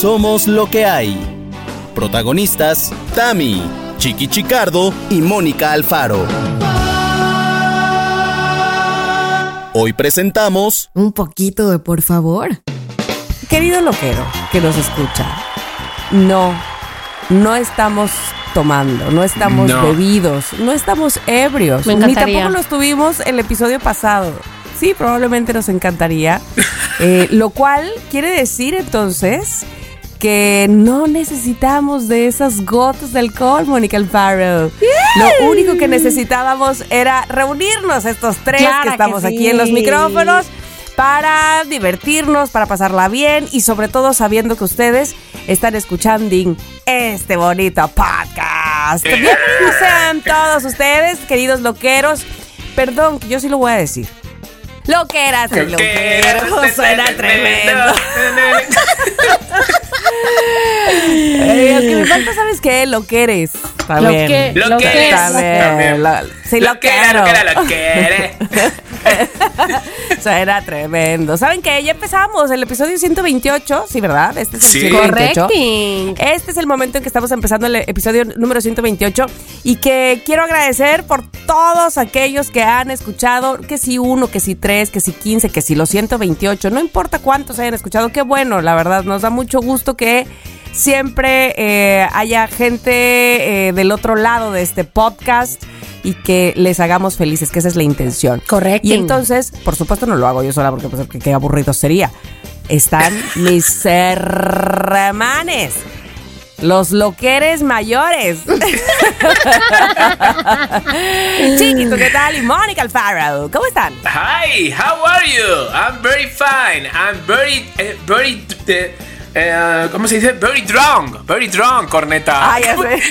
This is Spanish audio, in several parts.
Somos lo que hay. Protagonistas, Tami, Chiqui Chicardo y Mónica Alfaro. Hoy presentamos Un poquito de por favor. Querido loquero que nos escucha, no, no estamos tomando, no estamos No. bebidos, no estamos ebrios, Me ni tampoco lo estuvimos el episodio pasado. Sí, probablemente nos encantaría. Eh, lo cual quiere decir entonces que no necesitamos de esas gotas de alcohol, Mónica Alfaro. Lo único que necesitábamos era reunirnos estos tres Claro que que estamos aquí en los micrófonos para divertirnos, para pasarla bien y sobre todo sabiendo que ustedes están escuchando este bonito podcast. Bienvenidos sean todos ustedes, queridos loqueros. Perdón, yo sí lo voy a decir. Loqueros, suena tremendo. Eh, lo que me falta, ¿sabes qué? Lo que eres. También. Lo que- Lo que eres. También. Sí, lo, Lo que era, lo que era, lo que era. Suena tremendo. ¿Saben qué? Ya empezamos el episodio 128, sí, ¿verdad? Este es el Sí. 128. Correcting. Este es el momento en que estamos empezando el episodio número 128 y que quiero agradecer por todos aquellos que han escuchado, que si uno, que si tres, que si 15, que si los 128, no importa cuántos hayan escuchado, qué bueno, la verdad, nos da mucho gusto que siempre eh, haya gente eh, del otro lado de este podcast y que les hagamos felices, que esa es la intención. Correcto. Y entonces, por supuesto, no lo hago yo sola porque pues, qué, qué aburrido sería. Están mis hermanes. Los loqueres mayores. Chiquito, ¿qué tal? Y Mónica Alfaro. ¿Cómo están? Hi, how are you? I'm very fine. I'm very, eh, very, eh, eh, ¿cómo se dice? Very drunk. Very drunk, corneta. Ah, ya sé.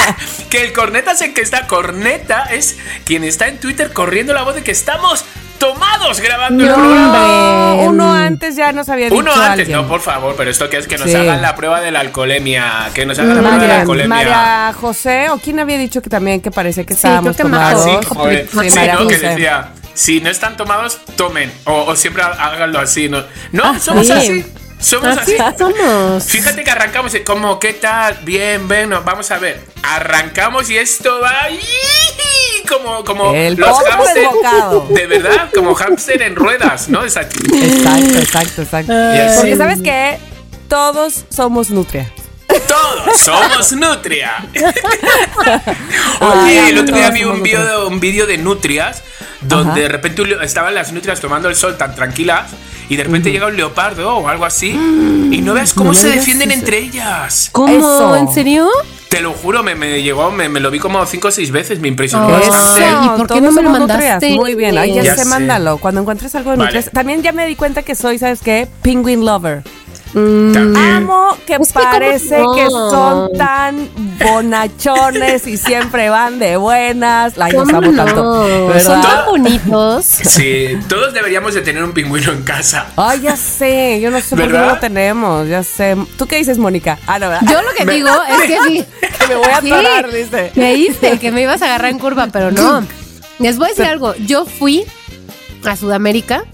que el corneta es el que está. Corneta es quien está en Twitter corriendo la voz de que estamos tomados grabando el No, programa. hombre. Uno antes ya nos había dicho Uno antes, alguien. no, por favor, pero esto que es que nos Sí. hagan la prueba de la alcoholemia. Que nos hagan la prueba de la María, alcoholemia. María José, o quién había dicho que también que parece que Sí, estábamos Ah, Majo. tomados. sí, joder. Sí, Sí, María ¿no? Que decía, si no están tomados, tomen. O, o siempre háganlo así, ¿no? No, somos sí. así. Somos Así así. somos. Fíjate que arrancamos y como, ¿qué tal? Bien, bueno, vamos a ver. Arrancamos y esto va como, como El los desbocado. De verdad, como hámster en ruedas, ¿no? Exacto, exacto, exacto. Y así. Porque sabes que todos somos nutria. Todos somos Nutria. Oye, el otro día vi un video, un vídeo de nutrias donde Ajá. de repente estaban las nutrias tomando el sol tan tranquilas y de repente llega un leopardo o algo así y no veas cómo No se defienden eso. entre ellas. ¿Cómo? Eso. ¿En serio? Te lo juro, me, me llegó, me, me lo vi como cinco o seis veces, me impresionó Eso. bastante. ¿Y por qué no me lo mandaste? Muy bien, ahí ya, Ya sé, sé. mándalo. Cuando encuentres algo de Vale. nutrias. También ya me di cuenta que soy, ¿sabes qué? Penguin lover. También. Amo que Es que como- parece no. que son tan bonachones y siempre van de buenas. Ay, los ¿Cómo amo no? tanto. ¿verdad? Son tan bonitos. Sí, todos deberíamos de tener un pingüino en casa. Ay, ya sé. Yo no sé por qué no lo tenemos. Ya sé. ¿Tú qué dices, Mónica? Ah, no, ¿verdad? Yo lo que digo es que sí. que me voy a Sí. atorar, dice. Que me ibas a agarrar en curva, pero no. Les voy a decir algo. Yo fui a Sudamérica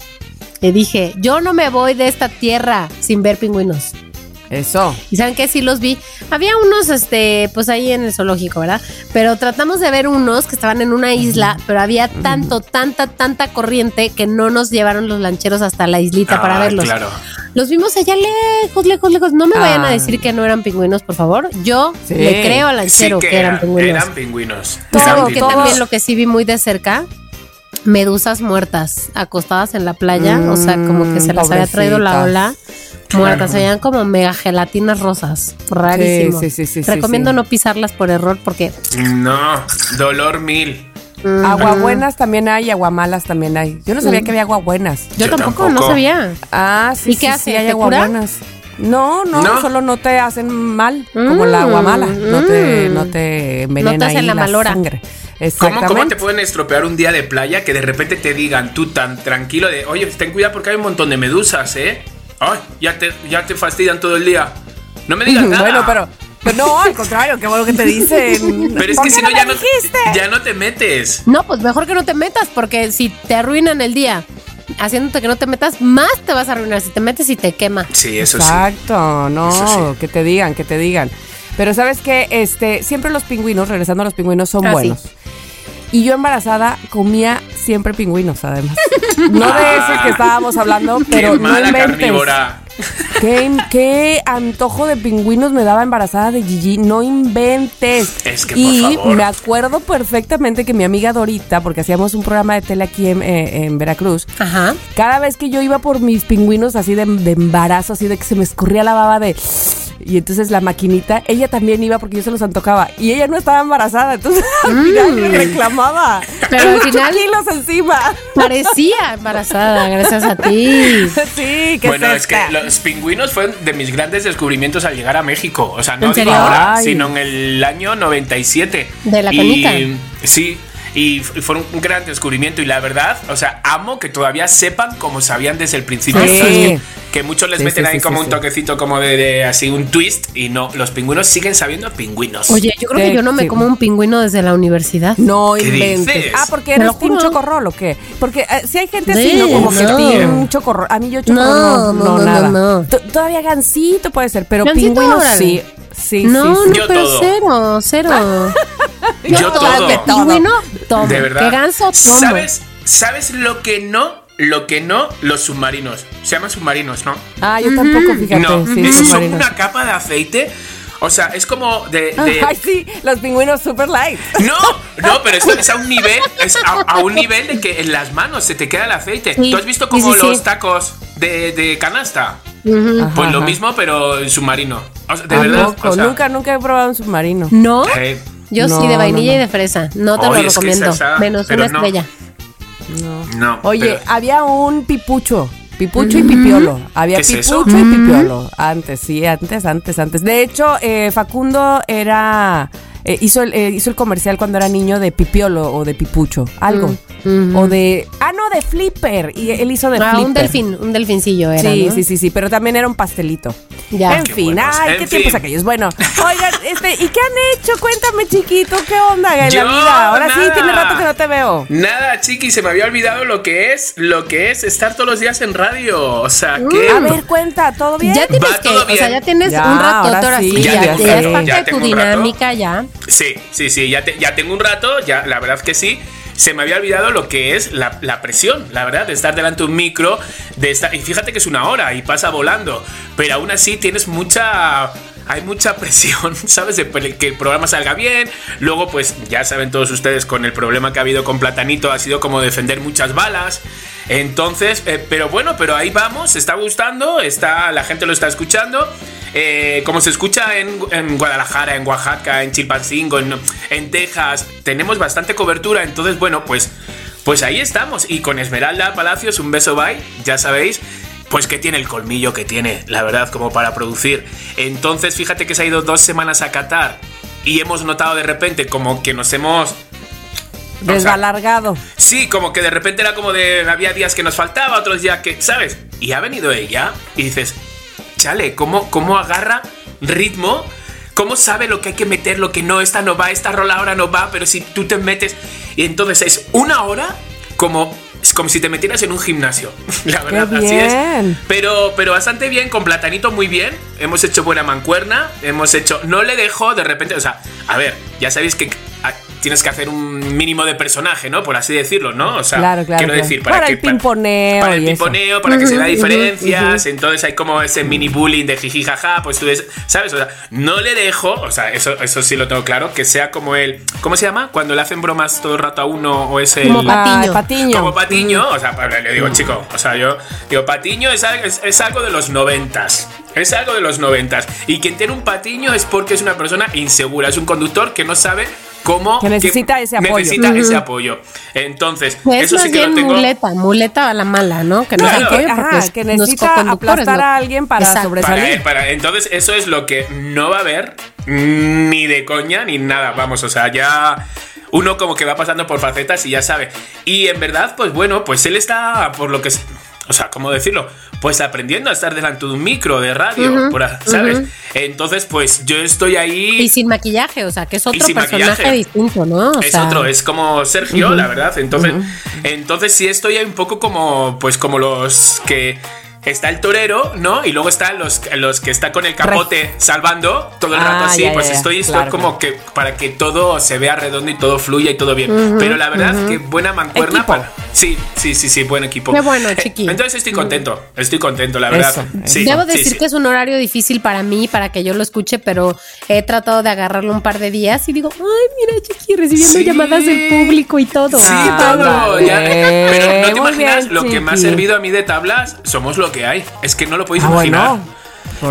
dije, yo no me voy de esta tierra sin ver pingüinos. Eso. Y saben que sí los vi. Había unos, este, pues ahí en el zoológico, ¿verdad? Pero tratamos de ver unos que estaban en una isla, pero había tanto, tanta, tanta corriente que no nos llevaron los lancheros hasta la islita para Ah, verlos. Claro. Los vimos allá lejos, lejos, lejos. No me vayan Ah. a decir que no eran pingüinos, por favor. Yo Sí. le creo al Sí lanchero que, eran pingüinos. Eran pingüinos. Todo, Eran ¿Saben que pingüinos. también lo que sí vi muy de cerca? Medusas muertas, acostadas en la playa, o sea, como que se las había traído la ola. Muertas, Claro. se veían como mega gelatinas rosas. Rarísimo. Sí, sí, sí, sí, Recomiendo sí. no pisarlas por error porque No, dolor mil. Aguabuenas también hay, aguamalas también hay. Yo no sabía que había aguabuenas. yo, Yo tampoco, no sabía. Ah, sí, ¿Y qué sí, hace? sí, hay ¿Te cura? aguabuenas. No, no, No. solo no te hacen mal, como Mm, la aguamala. No te, mm. no te envenena No te hacen ahí la malora. sangre. ¿Cómo, Exactamente. ¿Cómo te pueden estropear un día de playa que de repente te digan tú tan tranquilo de, oye, ten cuidado porque hay un montón de medusas, ¿eh? Ay, ya te, ya te fastidian todo el día. No me digas nada. Bueno, pero, pero no, al contrario, qué bueno que te dicen. Pero es ¿Por que si no, ya no, ya no te metes. No, pues mejor que no te metas porque si te arruinan el día haciéndote que no te metas, más te vas a arruinar si te metes y te quema. Sí, eso sí. Exacto, no, sí. que te digan, que te digan. Pero sabes que este, siempre los pingüinos, regresando a los pingüinos, son Ah, sí. buenos. Y yo embarazada comía siempre pingüinos, además. No de ese que estábamos hablando, pero Qué no mala inventes. carnívora. ¿Qué, qué antojo de pingüinos me daba embarazada de Gigi. No inventes. Es que, por y favor. me acuerdo perfectamente que mi amiga Dorita, porque hacíamos un programa de tele aquí en, eh, en Veracruz, Ajá. cada vez que yo iba por mis pingüinos así de, de embarazo, así de que se me escurría la baba de... Y entonces la maquinita, ella también iba porque yo se los antojaba. Y ella no estaba embarazada, entonces al final me reclamaba. Pero al final- kilos encima. Parecía embarazada, gracias a ti. sí, que Bueno, es que los pingüinos fueron de mis grandes descubrimientos al llegar a México. O sea, no ¿En digo ahora, Ay. sino en el año 97. De la Y- conita. Sí. Y f- fueron un gran descubrimiento y la verdad, o sea, amo que todavía sepan como sabían desde el principio. Sí. Que, que muchos les Sí, meten sí, ahí sí, como sí, un sí. toquecito como de, de así un twist y no, los pingüinos siguen sabiendo pingüinos. Oye, yo creo que yo no me como un pingüino desde la universidad. No ¿Qué inventes. dices? Ah, porque eres team juro. chocorrol o qué? Porque eh, si hay gente Sí, así, ¿no? Como que no. team chocorrol. A mí yo chocorrol No, no, no, no, no, nada. no, no. T- Todavía gansito puede ser, pero pingüino sí. Sí, no, sí, sí. no, Yo pero todo. cero, cero. Yo todo. De pingüino, tomo. De verdad. Que ganso, tomo. ¿Sabes, ¿Sabes lo que no? Lo que no, los submarinos. Se llaman submarinos, ¿no? Ah, yo tampoco, fíjate. no, sí, es- son una capa de aceite. O sea, es como de. de- Ay, sí, los pingüinos super light. No, no, pero esto es a un nivel, es a, a un nivel de que en las manos se te queda el aceite. Sí, ¿Tú has visto como sí, sí. los tacos de, de canasta? Pues lo ajá. mismo, pero en submarino. O sea, de ¿A verdad. o sea, nunca, nunca he probado un submarino. No, eh, yo No, sí, de vainilla no. y de fresa. No te lo es que recomiendo. esa- Menos una no. estrella. No. Oye, pero- había un pipucho. Pipucho y pipiolo. Había ¿Qué es pipucho eso? y pipiolo. Antes, sí, antes, antes, antes. De hecho, eh, Facundo era. eh, hizo, el, eh, hizo el comercial cuando era niño de pipiolo o de pipucho. Algo. O de. Ah, no, de flipper. Y él hizo de Ah, flipper. un delfín, un delfincillo era. Sí, ¿no? sí, sí, sí, pero también era un pastelito. Ya. En Qué fin, buenos. ay, En qué tiempos fin. aquellos. Bueno, oigan, este, ¿y qué han hecho? Cuéntame, chiquito, ¿qué onda en Yo, la vida? Ahora sí, nada. tiene rato que no te veo. Nada, chiqui, se me había olvidado lo que es, lo que es estar todos los días en radio. O sea, que. A ver, cuenta, ¿todo bien? Ya tienes Va que, o sea, ya tienes Ya, un rato ahora ahora sí, sí, ya ya, tengo ya es parte ya de tu dinámica ya. Sí, sí, sí, ya, te- ya tengo un rato, ya la verdad que sí. Se me había olvidado lo que es la, presión, la verdad, de estar delante de un micro, de estar. Y fíjate que es una hora y pasa volando. Pero aún así tienes mucha. Hay mucha presión, ¿sabes? De que el programa salga bien. Luego, pues ya saben todos ustedes con el problema que ha habido con Platanito, ha sido como defender muchas balas. Entonces, eh, pero bueno, pero ahí vamos, está gustando, está, la gente lo está escuchando. Eh, como se escucha en, Guadalajara, en Oaxaca, en Chilpancingo, en, en Texas, tenemos bastante cobertura. Entonces, bueno, pues, pues ahí estamos. Y con Esmeralda Palacios, un beso bye, ya sabéis. Pues que tiene el colmillo que tiene, la verdad, como para producir. Entonces, fíjate que se ha ido dos semanas a Qatar y hemos notado de repente como que nos hemos Desbalargado. Sí, como que de repente era como de. Había días que nos faltaba, otros días que. ¿Sabes? Y ha venido ella y dices, chale, ¿cómo, cómo agarra ritmo? ¿Cómo sabe lo que hay que meter, lo que no? Esta no va, esta rola ahora no va, pero si tú te metes. Y entonces es una hora como. Es como si te metieras en un gimnasio. La verdad, ¡Qué así es. Pero, pero bastante bien, con Platanito muy bien. Hemos hecho buena mancuerna. Hemos hecho. No le dejo de repente. O sea, a ver, ya sabéis que tienes que hacer un mínimo de personaje, ¿no? Por así decirlo, ¿no? O sea, Claro, claro, quiero claro. decir, para, Para que. el pimponeo Para el y eso. pimponeo, para que se vea diferencias. Entonces hay como ese mini bullying de jiji jaja. Pues tú ves, ¿sabes? O sea, no le dejo. O sea, eso, eso sí lo tengo claro. Que sea como el. ¿Cómo se llama? Cuando le hacen bromas todo el rato a uno o es el. Como Patiño. Ay, patiño. Como Patiño, o sea, le digo, chico, o sea, yo digo, Patiño es, es, es algo de los noventas. Es algo de los noventas. Y quien tiene un patiño es porque es una persona insegura. Es un conductor que no sabe Que necesita ese apoyo. Necesita ese apoyo. Entonces, Es eso sí que bien lo tengo. muleta, muleta a la mala, ¿no? Que no Claro. apoya Ajá, es- que necesita aplastar a alguien para Exacto. sobresalir. Para, para- entonces, eso es lo que no va a haber ni de coña ni nada. Vamos, o sea, ya uno como que va pasando por facetas y ya sabe. Y en verdad, pues bueno, pues él está por lo que. O sea, ¿cómo decirlo? Pues aprendiendo a estar delante de un micro de radio, por ¿sabes? Entonces, pues yo estoy ahí. Y sin maquillaje, o sea, que es otro sin personaje maquillaje. distinto, ¿no? O es sea, otro, es como Sergio, la verdad. Entonces, entonces sí estoy ahí un poco como, pues como los que está el torero, ¿no? Y luego están los, los que está con el capote salvando todo el rato Ah, así. ya, pues ya, estoy, estoy Claro, como que para que todo se vea redondo y todo fluya y todo bien. Pero la verdad que buena mancuerna para. Sí, sí, sí, sí, buen equipo. Qué bueno, Eh, chiqui. Entonces estoy contento, estoy contento, la verdad. Eso, Sí, Debo sí, decir sí. que es un horario difícil para mí, para que yo lo escuche, pero he tratado de agarrarlo un par de días y digo, ay, mira, Chiqui, recibiendo Sí. llamadas del público y todo. Sí, Ah, todo. ya. Pero no te Muy imaginas bien, lo que me ha servido a mí de tablas. Somos lo que hay. Es que no lo podéis Ah, imaginar. bueno.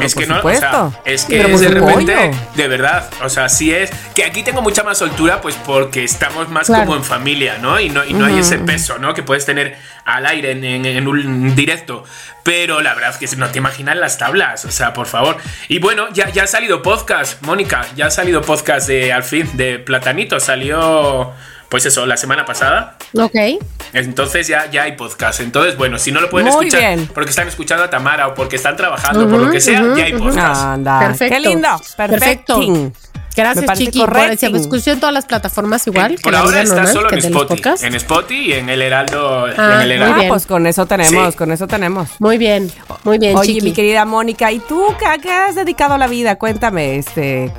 Es por que no, o sea, es que es de repente, pollo. de verdad, o sea, sí es que aquí tengo mucha más soltura, pues porque estamos más Claro. como en familia, ¿no? Y no, y no hay ese peso, ¿no? Que puedes tener al aire en, en- en un directo. Pero la verdad es que no te imaginas las tablas, o sea, por favor. Y bueno, ya, ya ha salido podcast, Mónica, ya ha salido podcast de al fin, de Platanito, salió, pues eso, la semana pasada. Ok. Entonces ya, ya hay podcast. Entonces, bueno, si no lo pueden Muy escuchar bien. porque están escuchando a Tamara o porque están trabajando, por lo que sea, ya hay podcast. Anda. Perfecto. Qué lindo. Perfecto. Me Gracias, Chiqui. Por, correcto. se escuchó en todas las plataformas igual. Eh, que por la ahora está normal, solo en Spotify. En Spotify y en el Heraldo. Ah, en el muy Heraldo. Ah, bien. pues con eso tenemos, Sí. con eso tenemos. Muy bien, muy bien, Oye, Chiqui. mi querida Mónica, ¿y tú qué, a qué has dedicado la vida? Cuéntame, este,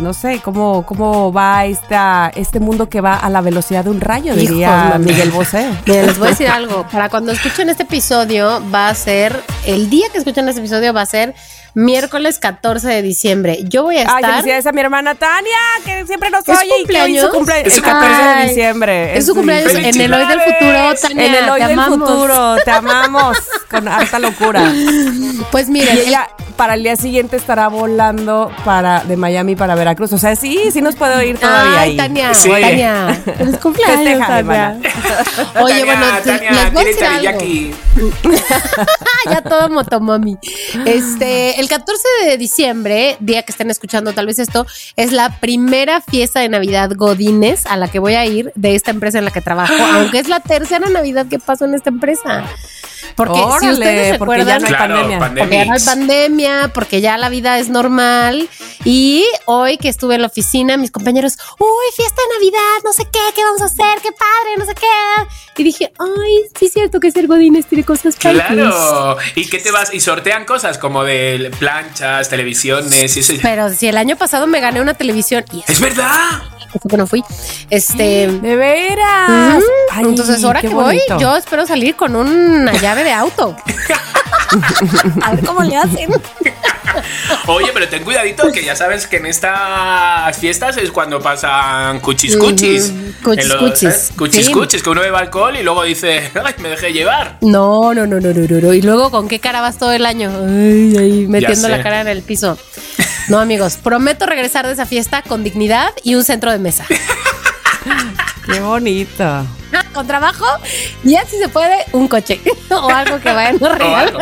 no sé, ¿cómo, cómo va esta, este mundo que va a la velocidad de un rayo, diría Híjole. Miguel Bosé. Miren, les voy a decir algo. Para cuando escuchen este episodio, va a ser, el día que escuchen este episodio va a ser miércoles 14 de diciembre. Yo voy a Ay, estar... felicidades a mi hermana Tania, que siempre nos ¿Es oye y que hoy cumpleaños? su cumple Es el 14 de Ay, diciembre. es su cumpleaños en el Hoy del Futuro, Tania, En el hoy te del amamos. futuro, te amamos con harta locura. Pues miren, ella para el día siguiente estará volando para de Miami para Veracruz. O sea, sí, sí nos puedo ir todavía Ay, ahí. Tania, Sí. Tania. Feliz cumpleaños, Festeja, Tania. Oye, Tania, bueno, Tania, les voy a decir algo. ya todo motomami. Este, el 14 de diciembre, día que estén escuchando tal vez esto, es la primera fiesta de Navidad Godines a la que voy a ir de esta empresa en la que trabajo, aunque es la tercera Navidad que paso en esta empresa. Porque si Órale, ustedes porque recuerdan, ya no hay Claro, pandemia. porque ya no hay pandemia. porque ya la vida es normal. Y hoy que estuve en la oficina, mis compañeros, uy, fiesta de Navidad, no sé qué, qué vamos a hacer, qué padre, no sé qué. Y dije, ay, sí es cierto que ser Godines tiene cosas padres. Claro. ¿Y qué te vas? Y sortean cosas como de planchas, televisiones y eso. Pero si el año pasado me gané una televisión y ¡Es verdad! eso que no fui, este... De veras. Ay, Entonces, ahora que voy, yo espero salir con una llave de auto. A ver cómo le hacen. Oye, pero ten cuidadito que ya sabes que en estas fiestas es cuando pasan cuchis cuchis. Ujú, cuchis En los- cuchis. Cuchis Sí. cuchis, que uno bebe alcohol y luego dice, ay, me dejé llevar. No, no, no, no, no, no. Y luego, ¿con qué cara vas todo el año? Ay, metiendo la cara en el piso. No, amigos, prometo regresar de esa fiesta con dignidad y un centro de mesa. Qué bonito. Con trabajo y así se puede un coche o algo que vayan a regalar.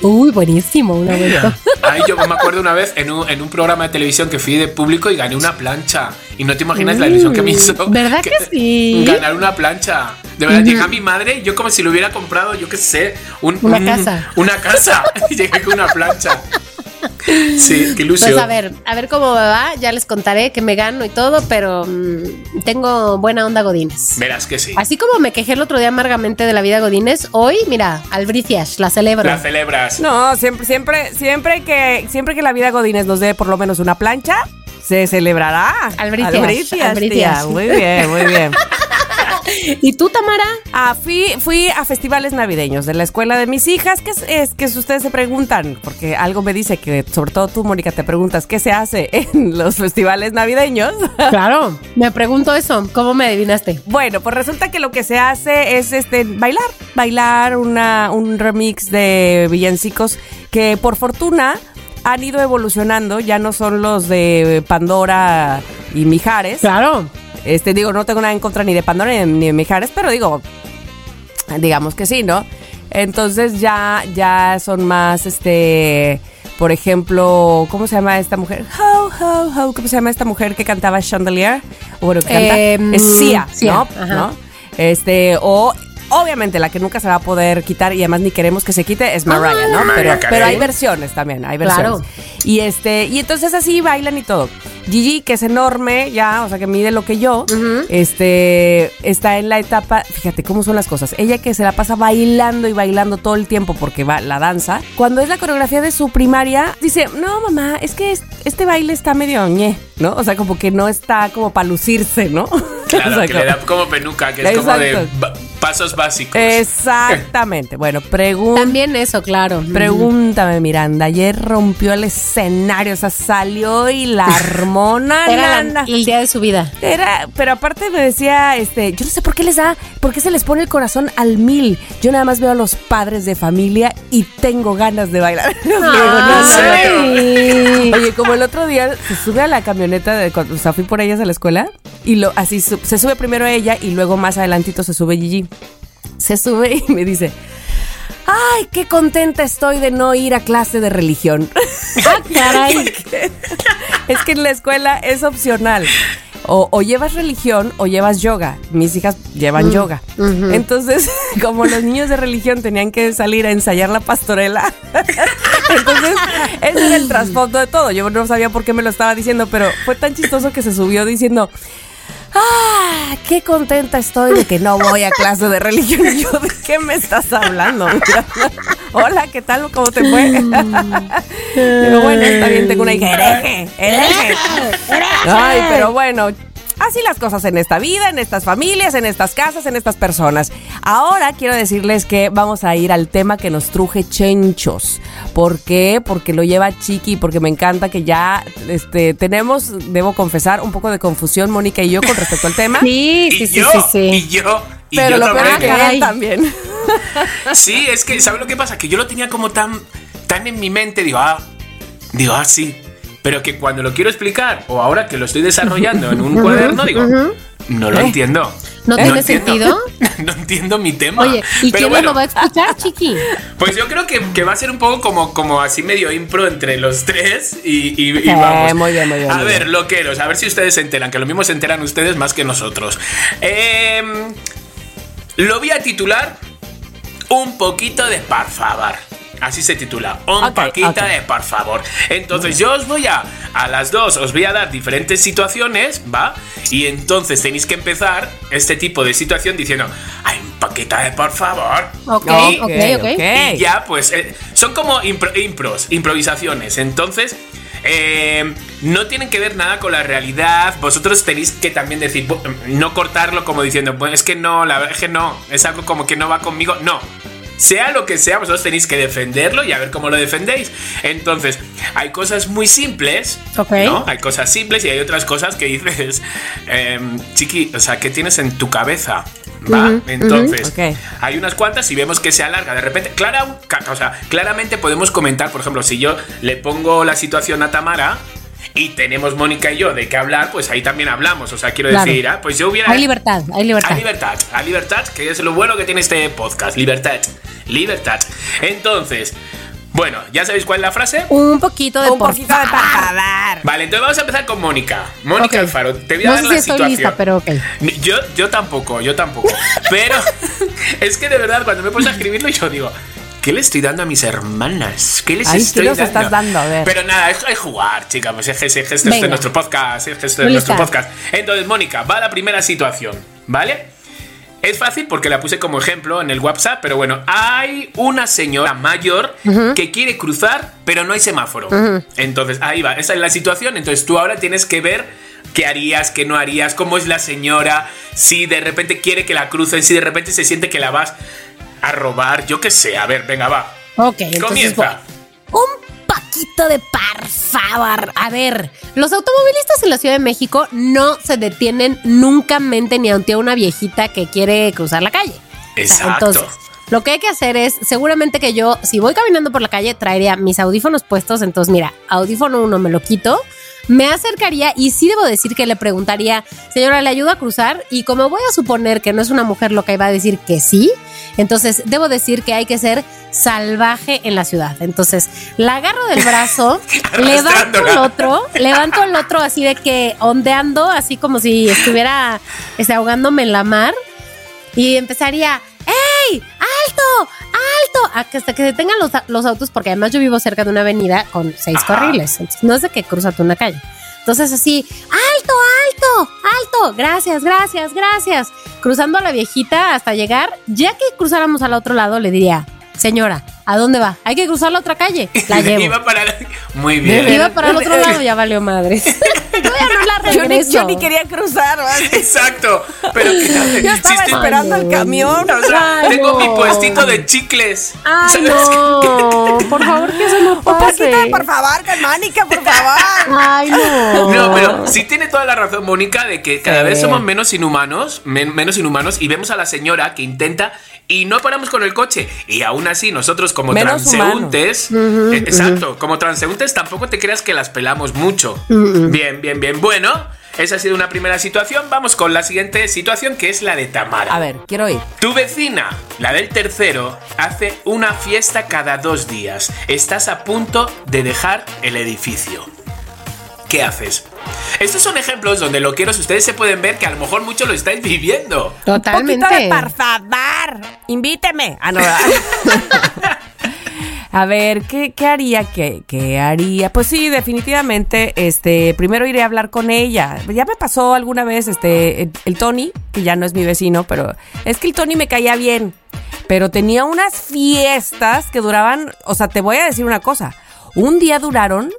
Uy, buenísimo, un abuelo. Ay, yo me acuerdo una vez en un, en un programa de televisión que fui de público y gané una plancha. Y no te imaginas la ilusión que me hizo. Mm, ¿Verdad que sí? Ganar una plancha. De verdad, llegué a mi madre, yo como si le hubiera comprado, yo qué sé, un- Una un- casa. Una casa. Y llegué con una plancha. Sí, qué ilusión. Pues a ver, a ver cómo me va. Ya les contaré que me gano y todo, pero mm, tengo buena onda Godines. Verás que sí. Así como me quejé el otro día amargamente de la vida Godines, hoy, mira, Albricias, la celebro. La celebras. No, siempre, siempre, siempre que, siempre que la vida Godínez nos dé por lo menos una plancha, se celebrará. Albricias, Albricias, albricias. tía. Muy bien, muy bien. ¿Y tú, Tamara? Ah, fui, fui a festivales navideños de la escuela de mis hijas, que es, es que si ustedes se preguntan, porque algo me dice que sobre todo tú, Mónica, te preguntas qué se hace en los festivales navideños. Claro. Me pregunto eso. ¿Cómo me adivinaste? Bueno, pues resulta que lo que se hace es este bailar, bailar una, un remix de villancicos que por fortuna han ido evolucionando, ya no son los de Pandora y Mijares. Claro. Este digo, no tengo nada en contra ni de Pandora ni de, ni de Mijares, pero digo, digamos que sí, ¿no? Entonces ya, ya son más, este, por ejemplo, ¿cómo se llama esta mujer? Ho, ho, ho, ¿Cómo se llama esta mujer que cantaba Chandelier? O bueno, que canta. Em, es Sia, Sia, ¿no? ¿no? Este, o obviamente la que nunca se va a poder quitar y además ni queremos que se quite es Mariah, ¿no? Pero, hay versiones también, hay versiones. Claro. Y este, y entonces así bailan y todo. Gigi, que es enorme ya, o sea que mide lo que yo, este, está en la etapa, fíjate cómo son las cosas. Ella que se la pasa bailando y bailando todo el tiempo porque va la danza. Cuando es la coreografía de su primaria, dice, no mamá, es que es- este baile está medio ñe, ¿no? O sea, como que no está como para lucirse, ¿no? Claro, O sea, que le da como penuca, que es como de pasos básicos. Exactamente. Bueno, pregunta. También eso, claro. Pregúntame, Miranda. Ayer rompió el escenario, o sea, salió y la hormona. Era la- el día de su vida. Era, pero aparte me decía, este, yo no sé por qué les da, por qué se les pone el corazón al mil. Yo nada más veo a los padres de familia y tengo ganas de bailar. Oye, como el otro día se sube a la camioneta de cuando o sea, fui por ellas a la escuela y lo así su- se sube primero ella y luego más adelantito se sube Gigi. Se sube y me dice, "Ay, qué contenta estoy de no ir a clase de religión." Ah, caray. es que en la escuela es opcional. O, o llevas religión o llevas yoga. Mis hijas llevan yoga. Entonces, como los niños de religión tenían que salir a ensayar la pastorela, entonces ese era el trasfondo de todo. Yo no sabía por qué me lo estaba diciendo, pero fue tan chistoso que se subió diciendo, ¡Ah! ¡Qué contenta estoy de que no voy a clase de religión! Y yo, ¿de qué me estás hablando? Mira, Hola, ¿qué tal? ¿Cómo te fue? Digo, bueno, está bien, tengo una hija hereje, hereje. Ay, pero bueno, así las cosas en esta vida, en estas familias, en estas casas, en estas personas. Ahora quiero decirles que vamos a ir al tema que nos truje chenchos. ¿Por qué? Porque lo lleva Chiqui, porque me encanta que ya este, tenemos, debo confesar, un poco de confusión, Mónica y yo, con respecto al tema. Sí, y sí, sí, yo, sí, sí. y yo, y Pero yo lo peor también. es que también. Sí, es que, ¿sabes lo que pasa? Que yo lo tenía como tan, tan en mi mente, digo, ah, digo, ah, sí. Pero que cuando lo quiero explicar, o ahora que lo estoy desarrollando en un cuaderno, digo, no lo Eh. entiendo. ¿No tiene entiendo. sentido? no entiendo mi tema. Oye, ¿y Pero quién bueno, lo va a escuchar, chiqui? Pues yo creo que, que va a ser un poco como, como así medio impro entre los tres y, y- y Eh, vamos. muy bien, muy bien, A muy ver, bien. loqueros, a ver si ustedes se enteran, que lo mismo se enteran ustedes más que nosotros. Em, lo voy a titular Un poquito de par favor. Así se titula, un ok. de por favor. Entonces yo os voy a, a las dos, os voy a dar diferentes situaciones, ¿va? Y entonces tenéis que empezar este tipo de situación diciendo, ay, un poquito de por favor. Ok, Y- ok, ok. y ya, pues, eh, son como impro- impros, improvisaciones. Entonces, eh, no tienen que ver nada con la realidad. Vosotros tenéis que también decir, no cortarlo como diciendo, pues es que no, la verdad es que no, es algo como que no va conmigo. No. Sea lo que sea, vosotros tenéis que defenderlo y a ver cómo lo defendéis. Entonces, hay cosas muy simples. ¿no? Hay cosas simples y hay otras cosas que dices, em, chiqui, o sea, ¿qué tienes en tu cabeza? ¿Va? Entonces, hay unas cuantas y vemos que se alarga. De repente, clara, o sea, claramente podemos comentar, por ejemplo, si yo le pongo la situación a Tamara y tenemos Mónica y yo de qué hablar, pues ahí también hablamos. O sea, quiero Claro. decir, ah, pues yo hubiera. Hay libertad, hay libertad. A libertad, a libertad, que es lo bueno que tiene este podcast. Libertad, libertad. Entonces, bueno, ¿ya sabéis cuál es la frase? Un poquito de Un por poquito de parpadar. Vale, entonces vamos a empezar con Mónica. Mónica. Alfaro, te voy a No dar sé la si estoy situación. lista, pero ok. Yo, yo tampoco, yo tampoco. Pero es que de verdad, cuando me pones a escribirlo, yo digo, ¿qué le estoy dando a mis hermanas? ¿Qué les Ay, ¿qué estoy nos dando? estás dando? A ver. Pero nada, es, es jugar, chica. Pues es que, es que esto es Venga. nuestro podcast. Es esto es Muy nuestro podcast. Entonces, Mónica, va a la primera situación, ¿vale? Es fácil porque la puse como ejemplo en el WhatsApp, pero bueno, hay una señora mayor que quiere cruzar, pero no hay semáforo. Entonces, ahí va, esa es la situación. Entonces, tú ahora tienes que ver qué harías, qué no harías, cómo es la señora, si de repente quiere que la crucen, si de repente se siente que la vas a robar, yo qué sé. A ver, venga, va. Ok. Comienza. Un paquito de par favor. A ver, los automovilistas en la Ciudad de México no se detienen nunca mente ni ante una viejita que quiere cruzar la calle. O sea, Exacto. entonces, lo que hay que hacer es, seguramente que yo, si voy caminando por la calle, traería mis audífonos puestos. Entonces, mira, audífono uno me lo quito. Me acercaría y sí debo decir que le preguntaría, señora, ¿le ayudo a cruzar? Y como voy a suponer que no es una mujer loca y va a decir que sí, entonces debo decir que hay que ser salvaje en la ciudad. Entonces, la agarro del brazo, levanto el otro, levanto el otro así de que ondeando, así como si estuviera este, ahogándome en la mar y empezaría, ¡alto! ¡alto! A que hasta que se detengan los, los autos, porque además yo vivo cerca de una avenida con seis Ajá. carriles. Entonces, no es de que cruzas una calle. Entonces así, alto, alto, alto, gracias, gracias, gracias. Cruzando a la viejita hasta llegar, ya que cruzáramos al otro lado, le diría, señora, ¿a dónde va? Hay que cruzar la otra calle. La llevo. Iba para Muy bien. Iba para el otro lado, ya valió madre. Yo ya no la Yo ni, yo ni quería cruzar, ¿verdad? Exacto. Pero ¿qué haces? Yo estaba Si esperando el camión. O sea, Ay, tengo mi puestito de chicles. Ay, ¿Sabes? no, por favor que eso no Un poquito, pase. por favor, con Mónica, por favor. Ay, no. No, pero sí tiene toda la razón, Mónica, de que cada Sí. vez somos menos inhumanos, men- menos inhumanos, y vemos a la señora que intenta y no paramos con el coche. Y aún así, nosotros como Menos transeúntes, eh, exacto, como transeúntes tampoco te creas que las pelamos mucho. Bien, bien, bien. Bueno, esa ha sido una primera situación. Vamos con la siguiente situación, que es la de Tamara. A ver, quiero ir. Tu vecina, la del tercero, hace una fiesta cada dos días. Estás a punto de dejar el edificio. ¿Qué haces? Estos son ejemplos donde lo quiero, ustedes se pueden ver que a lo mejor mucho lo estáis viviendo. Totalmente. Un de por favor. Invíteme. Ah, no. A ver, ¿qué, qué haría? ¿Qué, qué haría? Pues sí, definitivamente, este, primero iré a hablar con ella. Ya me pasó alguna vez, este, el, el Tony, que ya no es mi vecino, pero es que el Tony me caía bien. Pero tenía unas fiestas que duraban, o sea, te voy a decir una cosa. Un día duraron,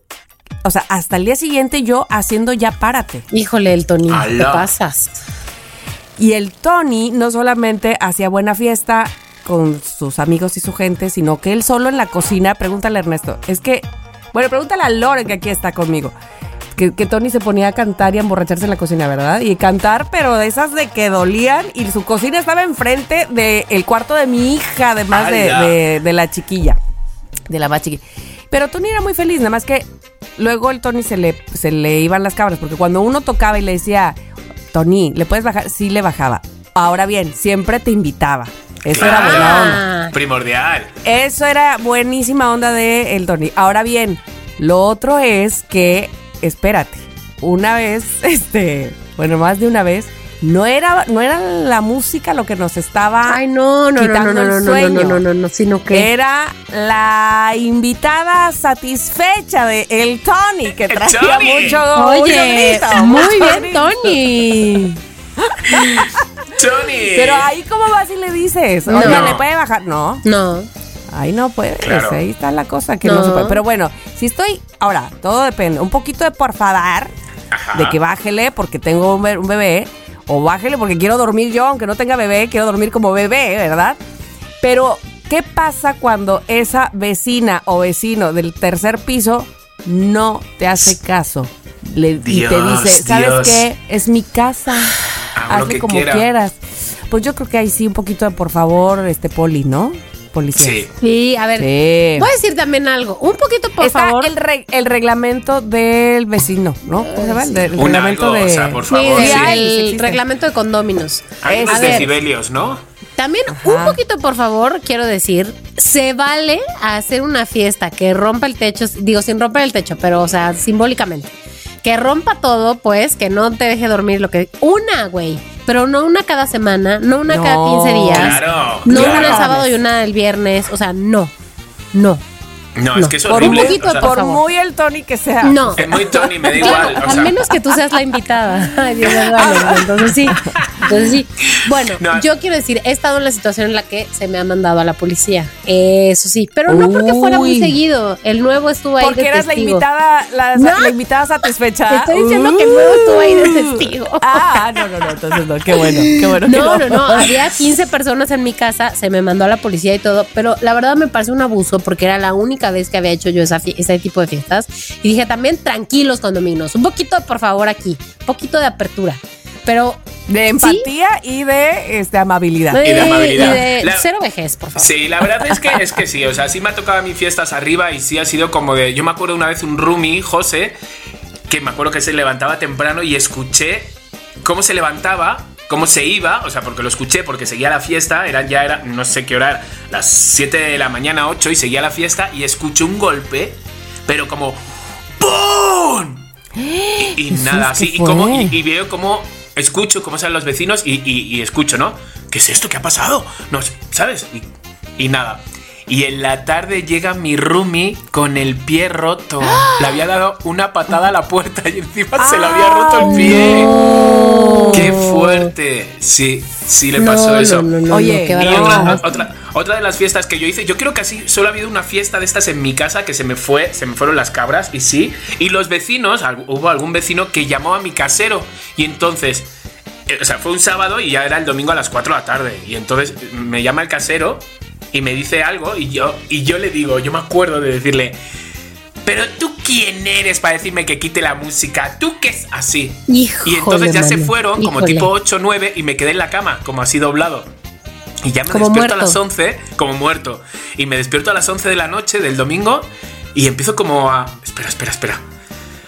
o sea, hasta el día siguiente yo haciendo ya párate. Híjole, el Tony, te Alá. pasas. Y el Tony no solamente hacía buena fiesta con sus amigos y su gente, sino que él solo en la cocina, pregúntale a Ernesto, es que, bueno, pregúntale a Lore que aquí está conmigo, que, que Tony se ponía a cantar y a emborracharse en la cocina, ¿verdad? Y cantar, pero de esas de que dolían y su cocina estaba enfrente del cuarto de mi hija, además de, de- de la chiquilla, de la más chiquilla. Pero Tony era muy feliz, nada más que luego el Tony se le, se le iban las cabras, porque cuando uno tocaba y le decía, Tony, ¿le puedes bajar? Sí, le bajaba. Ahora bien, siempre te invitaba. Eso era buena onda. Ah, Primordial. Eso era buenísima onda de el Tony. Ahora bien, lo otro es que, espérate, una vez, este, bueno, más de una vez, no era, no era la música lo que nos estaba Ay, no, no, no, no, quitando no, el no, no, sueño. no, no, no, no, sino que Era la invitada satisfecha de el Tony, que ¡El traía Tony! mucho Oye, mucho grito, muy bien. Tony. Tony. Pero ahí, ¿cómo vas y le dices? No. Oiga, ¿le puede bajar? No. No. Ahí no puedes, Claro. ahí está la cosa que no. No. se puede. Pero bueno, si estoy, ahora, todo depende, un poquito de por favor, Ajá. de que bájele porque tengo un bebé, o bájele porque quiero dormir yo, aunque no tenga bebé, quiero dormir como bebé, ¿verdad? Pero, ¿qué pasa cuando esa vecina o vecino del tercer piso no te hace caso? Le- y te dice, ¿sabes Dios. qué? Es mi casa, lo hazle como quiera". quieras. Pues yo creo que ahí sí un poquito de por favor, este poli, ¿no? Policía. Sí. Sí, a ver. Sí. Voy a decir también algo. Un poquito, por Está favor. El, re- el reglamento del vecino, ¿no? ¿Cómo se llama? El, reglamento algo, de. o sea, por Sí, favor, de- sí. el reglamento de condóminos. Hay Es- unos a ver. decibelios, ¿no? También un poquito, por favor, quiero decir, se vale hacer una fiesta que rompa el techo, digo, sin romper el techo, pero, o sea, simbólicamente. Que rompa todo, pues, que no te deje dormir lo que... Una, güey. Pero no una cada semana, no una cada No, 15 días. Claro, No claro. una el sábado y una el viernes. O sea, no. No. No, No, es que es por un horrible. poquito o sea, por muy el Tony que sea. No. es muy Tony, me da Claro, igual. o al sea, menos que tú seas la invitada. Ay, Dios mío, vale, entonces sí. Entonces sí. Bueno, No. yo quiero decir, he estado en la situación en la que se me ha mandado a la policía. Eso sí, pero no porque fuera muy Uy. seguido. El nuevo estuvo ahí Porque de eras la testigo. invitada, la, No. la invitada satisfecha. Te estoy diciendo que el nuevo estuvo ahí de testigo. Ah, no, no, no, entonces no, qué bueno, qué bueno. que No, no, no, había 15 personas en mi casa, se me mandó a la policía y todo, pero la verdad me parece un abuso porque era la única vez que había hecho yo esa ese tipo de fiestas. Y dije también tranquilos condominios, un poquito por favor aquí, un poquito de apertura. Pero De empatía y de este, amabilidad. Y de amabilidad. y de La- cero vejez, por favor. Sí, la verdad es que es que sí, o sea, sí me ha tocado a mí fiestas arriba y sí ha sido como de. Yo me acuerdo una vez un roomie, José, que me acuerdo que se levantaba temprano y escuché cómo se levantaba, cómo se iba, o sea, porque lo escuché, porque seguía la fiesta, eran ya era, no sé qué hora, las 7 de la mañana, 8 y seguía la fiesta y escuché un golpe, pero como ¡PUM! Y, nada, ¿qué así, y, como, y, y veo como escucho cómo salen los vecinos y, y- escucho, ¿no? ¿Qué es esto? ¿Qué ha pasado? No, ¿sabes? Y y nada. Y en la tarde llega mi roomie con el pie roto. Le había dado una patada a la puerta y encima se le había roto el pie. ¡Qué fuerte! Sí, sí le pasó No, eso. no, no, no, Oye, no, qué otra, otra, otra de las fiestas que yo hice, yo creo que así solo ha habido una fiesta de estas en mi casa que se me fue, se me fueron las cabras y sí, y los vecinos, hubo algún vecino que llamó a mi casero y entonces, eh, o sea, fue un sábado y ya era el domingo a las 4 de la tarde y entonces me llama el casero y me dice algo y yo y yo le digo, yo me acuerdo de decirle pero tú quién eres para decirme que quite la música, tú qué es así. Híjole, y entonces ya se fueron como tipo 8 o 9 y me quedé en la cama, como así doblado. Y ya me Como despierto a las 11, como muerto. Y me despierto a las 11 de la noche del domingo y empiezo como a... Espera, espera, espera.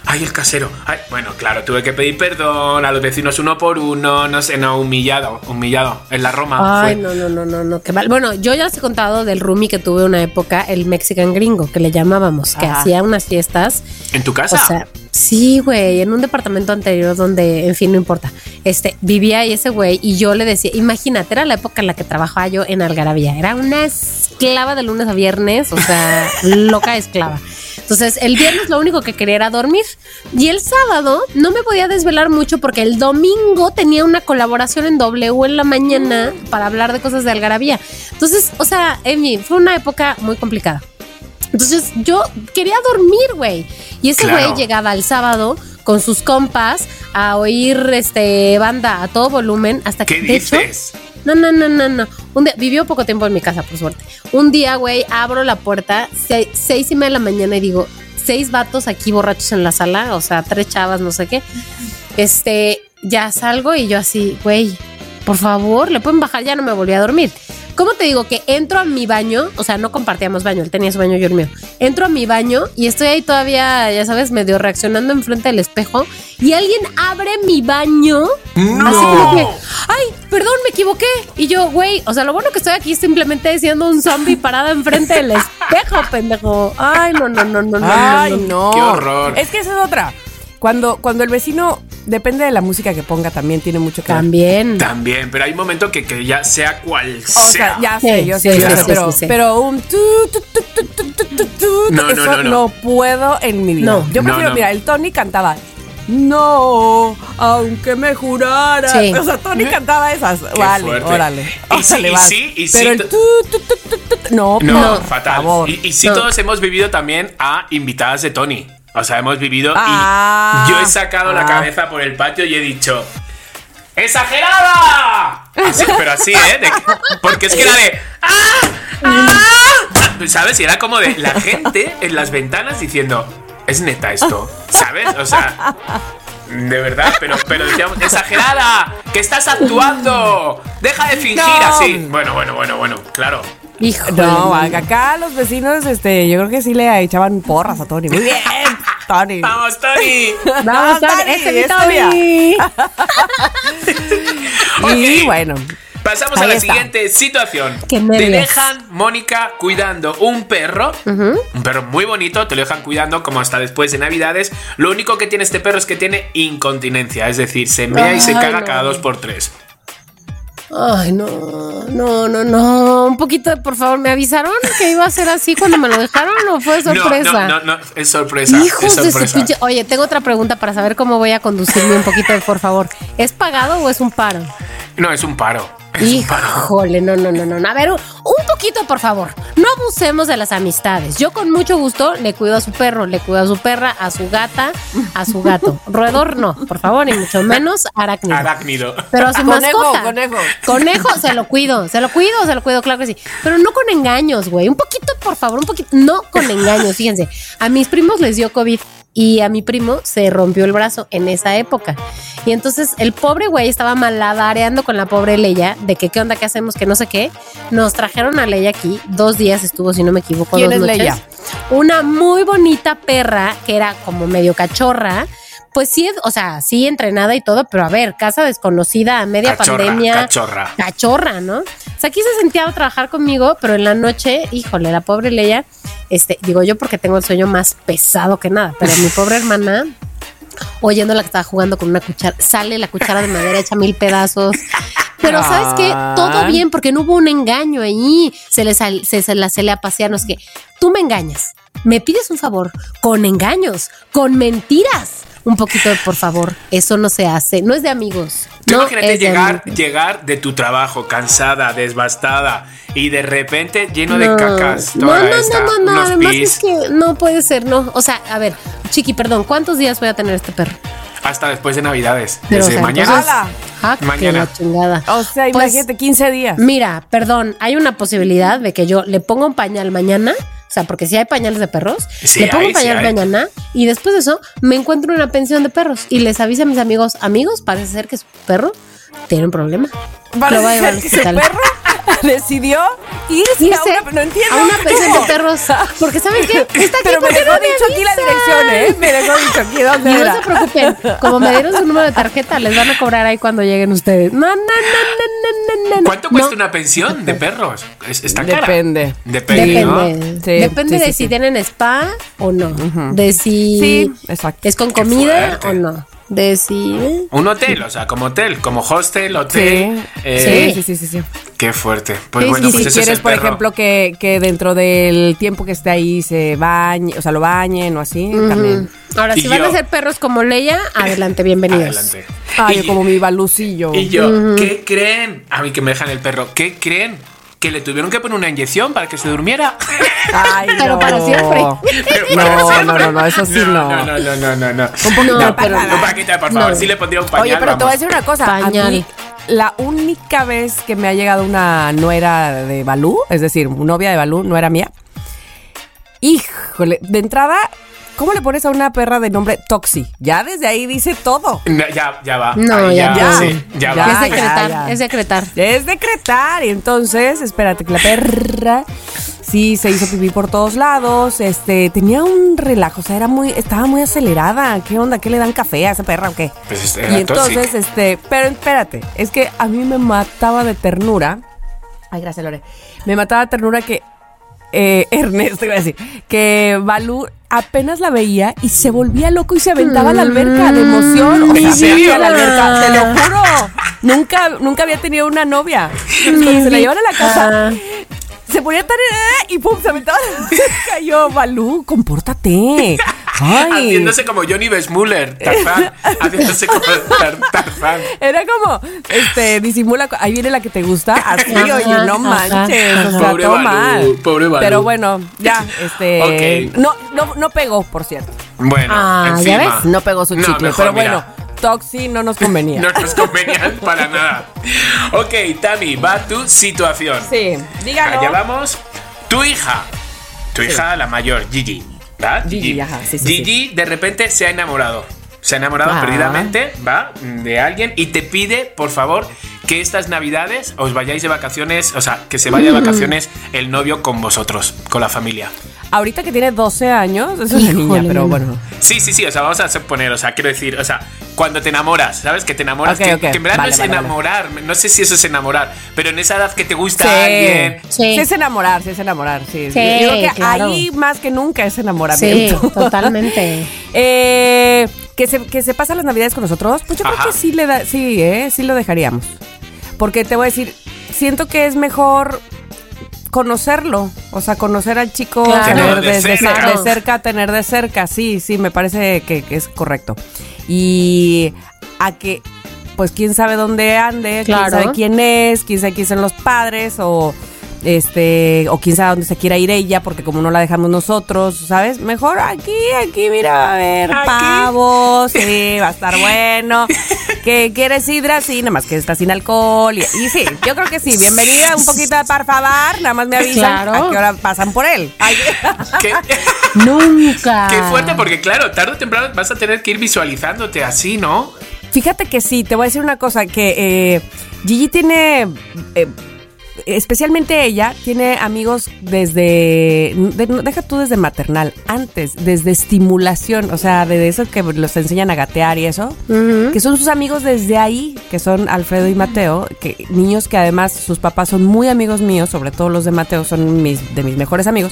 Ay, el casero. Ay, bueno, claro, tuve que pedir perdón a los vecinos uno por uno, no sé, no, humillado, humillado. En la Roma. Ay, fue. no, no, no, no, no, qué mal. Bueno, yo ya les he contado del roomie que tuve una época, el Mexican Gringo, que le llamábamos, que hacía unas fiestas. ¿En tu casa? O sea, sí, güey, en un departamento anterior donde, en fin, no importa. Este, vivía ahí ese güey y yo le decía, imagínate, era la época en la que trabajaba yo en Algarabía. Era una esclava de lunes a viernes, o sea, loca esclava. Entonces, el viernes lo único que quería era dormir. Y el sábado no me podía desvelar mucho porque el domingo tenía una colaboración en W en la mañana para hablar de cosas de Algarabía. Entonces, o sea, fin, fue una época muy complicada. Entonces yo quería dormir, güey. Y ese Claro. güey llegaba el sábado con sus compas a oír este banda a todo volumen hasta que ¿Qué de hecho, no, no, no, no, no. Un día, vivió poco tiempo en mi casa, por suerte. Un día, güey, abro la puerta, se- seis y media de la mañana y digo, seis vatos aquí borrachos en la sala, o sea, tres chavas, no sé qué. Este, ya salgo y yo así, güey, por favor, le pueden bajar, ya no me volví a dormir. ¿Cómo te digo que entro a mi baño? O sea, no compartíamos baño, él tenía su baño, yo el mío. Entro a mi baño y estoy ahí todavía, ya sabes, medio reaccionando enfrente del espejo y alguien abre mi baño. ¡No! Así como que, ay, perdón, me equivoqué. Y yo, güey, o sea, lo bueno que estoy aquí es simplemente siendo un zombie parada enfrente del espejo, pendejo. Ay, no, no, no, no, no. Ay, no, no. no. Qué horror. Es que esa es otra. Cuando, cuando el vecino, Depende de la música que ponga también, tiene mucho que También. Ver. También, pero hay un momento que, que ya sea cual o sea. sea ya sí, sé, yo sí, sé, sí, yo sé pero, pero, un tu, tu, tu, no, eso no, no, no, puedo en mi vida. No. Yo prefiero, mira, el Tony cantaba no, aunque me jurara. Sí. O sea, Tony cantaba esas. Qué vale, fuerte. órale. Y sí, y sí, y sí, Pero el tu, tu, tu, no, no, no, fatal. Favor. Y, y sí, no. todos hemos vivido también a invitadas de Tony. O sea, hemos vivido Ah. y yo he sacado la Ah. cabeza por el patio y he dicho. ¡Exagerada! Así, pero así, ¿eh? De porque es que era de. ¡Ah! ¡Ah! ¿Sabes? Y era como de la gente en las ventanas diciendo. ¿Es neta esto? ¿Sabes? O sea. De verdad, pero, pero decíamos, exagerada, que estás actuando, deja de fingir No. así. Bueno, bueno, bueno, bueno, claro. Hijo. No, acá los vecinos, este, yo creo que sí le echaban porras a Tony. Muy bien, Tony. Vamos, Tony. Vamos, Tony, Tony, es Tony. Y bueno. Pasamos a la está. siguiente situación. Qué te dejan, Mónica, cuidando un perro. Un perro muy bonito, te lo dejan cuidando como hasta después de Navidades. Lo único que tiene este perro es que tiene incontinencia, es decir, se mea y se caga no. cada dos por tres. Ay, no, no, no, no. Un poquito, por favor, ¿me avisaron que iba a ser así cuando me lo dejaron o fue sorpresa? No, no, no, no, es sorpresa. Hijos es de su. Oye, tengo otra pregunta para saber cómo voy a conducirme un poquito, por favor. ¿Es pagado o es un paro? No, es un paro. Híjole, no, no, no, no. A ver, un un poquito, por favor. No abusemos de las amistades. Yo con mucho gusto le cuido a su perro, le cuido a su perra, a su gata, a su gato. Roedor no, por favor, ni mucho menos arácnido. Arácnido. Pero a su Conejo, mascota. conejo. Conejo, se lo cuido, se lo cuido, se lo cuido, claro que sí. Pero no con engaños, güey. Un poquito, por favor, un poquito. No con engaños, fíjense. A mis primos les dio COVID y a mi primo se rompió el brazo en esa época. Y entonces el pobre güey estaba malabareando con la pobre Leia de que qué onda, qué hacemos, que no sé qué. Nos trajeron a Leia aquí. Dos días estuvo, si no me equivoco. ¿Quién dos es noches. Leia? Una muy bonita perra que era como medio cachorra. Pues sí, o sea, sí entrenada y todo, pero a ver, casa desconocida a media Cachorra, pandemia. cachorra. Cachorra, ¿no? O sea, aquí se sentía a trabajar conmigo, pero en la noche, híjole, la pobre Leia, este, digo yo porque tengo el sueño más pesado que nada, pero mi pobre hermana, oyendo la que estaba jugando con una cuchara, sale la cuchara de madera hecha mil pedazos. Pero ¿sabes qué? Ah. Todo bien porque no hubo un engaño ahí. Se le, sal- se, se la, se le a pasear, no es que tú me engañas, me pides un favor con engaños, con mentiras. Un poquito por favor, eso no se hace, no es de amigos. No imagínate es de llegar, llegar de tu trabajo cansada, desbastada y de repente lleno de cacas. No, no, esta, no, no, no, además pis. es que no puede ser, no. O sea, a ver, Chiqui, perdón, ¿cuántos días voy a tener este perro? Hasta después de Navidades. Pero, Desde o sea, mañana. Ah, Mañana. la chingada. O sea, Pues, imagínate, 15 días. Mira, perdón, hay una posibilidad de que yo le ponga un pañal mañana. O sea, porque si hay pañales de perros, Sí le pongo hay, un pañal sí mañana y después de eso me encuentro en una pensión de perros y les avisa a mis amigos, amigos, parece ser que su perro tiene un problema. Lo va a llevar al ser que su hospital. perro decidió irse Irse a una... No entiendo. a una pensión de perros. Porque ¿saben qué? Está aquí Pero me dejó no me dicho aquí la dirección, ¿eh? Me dejó dicho aquí dónde Y no era. se preocupen, como me dieron su número de tarjeta, les van a cobrar ahí cuando lleguen ustedes. No, no, no, no, no, no, no. ¿Cuánto cuesta No. una pensión de perros? Es- ¿Está cara? Depende. Depende, ¿no? Depende. Sí, Depende sí, de sí, si sí. tienen spa o no. De si Sí, exacto. es con comida o no. De si. eh, Un hotel, o sea, como hotel, como hostel, hotel. Sí. eh, Sí, sí, sí, sí. Qué fuerte. Pues Sí, bueno, y pues si ese es quieres, el por perro. ejemplo, que, que dentro del tiempo que esté ahí se bañe, o sea, lo bañen o así, también. Ahora, Y si van a ser perros como Leia, adelante, bienvenidos. Adelante. Ay, Y- como mi balucillo. Y yo, ¿qué creen? A mí que me dejan el perro, ¿qué creen? Que le tuvieron que poner una inyección para que se durmiera. Ay, Pero no. para siempre. Pero No, para no, siempre. no, no, eso sí no. No, no, no, no, no. no. Un poquito No, de pero-. Un paquete, por favor. No. Sí le pondría un pañal. Oye, pero te voy a vamos. decir una cosa. A Pañal. mí, la única vez que me ha llegado una nuera de Balú, es decir, novia de Balú, no era mía. Híjole, de entrada, ¿cómo le pones a una perra de nombre Toxi? Ya desde ahí dice todo. No, ya, ya va. No, ya, ya. Sí, ya Ya, va. es decretar, ya. es decretar. Es decretar. Y entonces, espérate, que la perra sí se hizo pipí por todos lados. Este, tenía un relajo, o sea, era muy, estaba muy acelerada. ¿Qué onda? ¿Qué le dan café a esa perra o qué? Pues es- y entonces, tóxica. este, pero espérate, es que a mí me mataba de ternura. Ay, gracias, Lore. Me mataba de ternura que eh, Ernesto iba a decir que Balú apenas la veía y se volvía loco y se aventaba a la alberca de emoción. O ¿En sea, a la alberca, te lo juro. Nunca, nunca había tenido una novia. Cuando se la llevan a la casa, se ponía tan eh, y pum, se aventaba. Y yo, Balú, compórtate. Ay. Haciéndose como Johnny Besmuller, Tarzán. Haciéndose como Tar- Tarzán. Era como, este, disimula, ahí viene la que te gusta, así, oye, no manches, o sea, Pobre todo Balú, mal. pobre Balú. Pero bueno, ya, este, Ok. no, no, no pegó, por cierto, Bueno, Ah, ¿ya ves? no pegó su No, chicle, mejor, pero mira. bueno, Toxi no nos convenía. No nos convenía para nada. Ok, Tami, va tu situación. Sí, dígalo. Allá vamos. Tu hija. Tu hija, la mayor, Gigi. ¿Va? Gigi, ajá, sí, sí, Gigi de repente se ha enamorado. Se ha enamorado Ah. perdidamente, ¿va? De alguien y te pide, por favor, que estas navidades os vayáis de vacaciones, o sea, que se vaya de vacaciones el novio con vosotros, con la familia. Ahorita que tiene 12 años, es una niña, pero bueno. Sí, sí, sí, o sea, vamos a poner, o sea, quiero decir, o sea, cuando te enamoras, ¿sabes? Que te enamoras, Ok, que, ok. que en verdad Vale, no es vale, vale. enamorar, no sé si eso es enamorar, pero en esa edad que te gusta Sí. alguien. Sí. Sí es enamorar, sí es enamorar, sí. Sí, Yo creo que claro. ahí más que nunca es Sí, enamoramiento. totalmente. Eh, que se, que se pasa las navidades con nosotros, pues yo Ajá. creo que sí le da, sí, eh, sí lo dejaríamos. Porque te voy a decir, siento que es mejor conocerlo, o sea, conocer al chico, Claro. tener de cerca. cer- de cerca, tener de cerca, sí, sí, me parece que, que es correcto. Y a que, pues quién sabe dónde ande, quién Claro. sabe quién es, quién sabe quién son los padres, o este, o quién sabe dónde se quiera ir ella, porque como no la dejamos nosotros, ¿sabes? Mejor aquí, aquí, mira, a ver, Aquí. pavos, sí, va a estar bueno. ¿Qué quieres sidra? Sí, nada más que está sin alcohol. Y, y sí, yo creo que sí. Bienvenida, un poquito de parfabar, nada más me avisan Claro. a qué hora pasan por él. Ay, Qué, Nunca. qué fuerte, porque claro, tarde o temprano vas a tener que ir visualizándote así, ¿no? Fíjate que sí, te voy a decir una cosa, que eh, Gigi tiene, eh, especialmente ella, tiene amigos desde, de- deja tú desde maternal, antes, desde estimulación, o sea, de esos que los enseñan a gatear y eso, que son sus amigos desde ahí, que son Alfredo y Mateo, que niños que además sus papás son muy amigos míos, sobre todo los de Mateo son mis, de mis mejores amigos.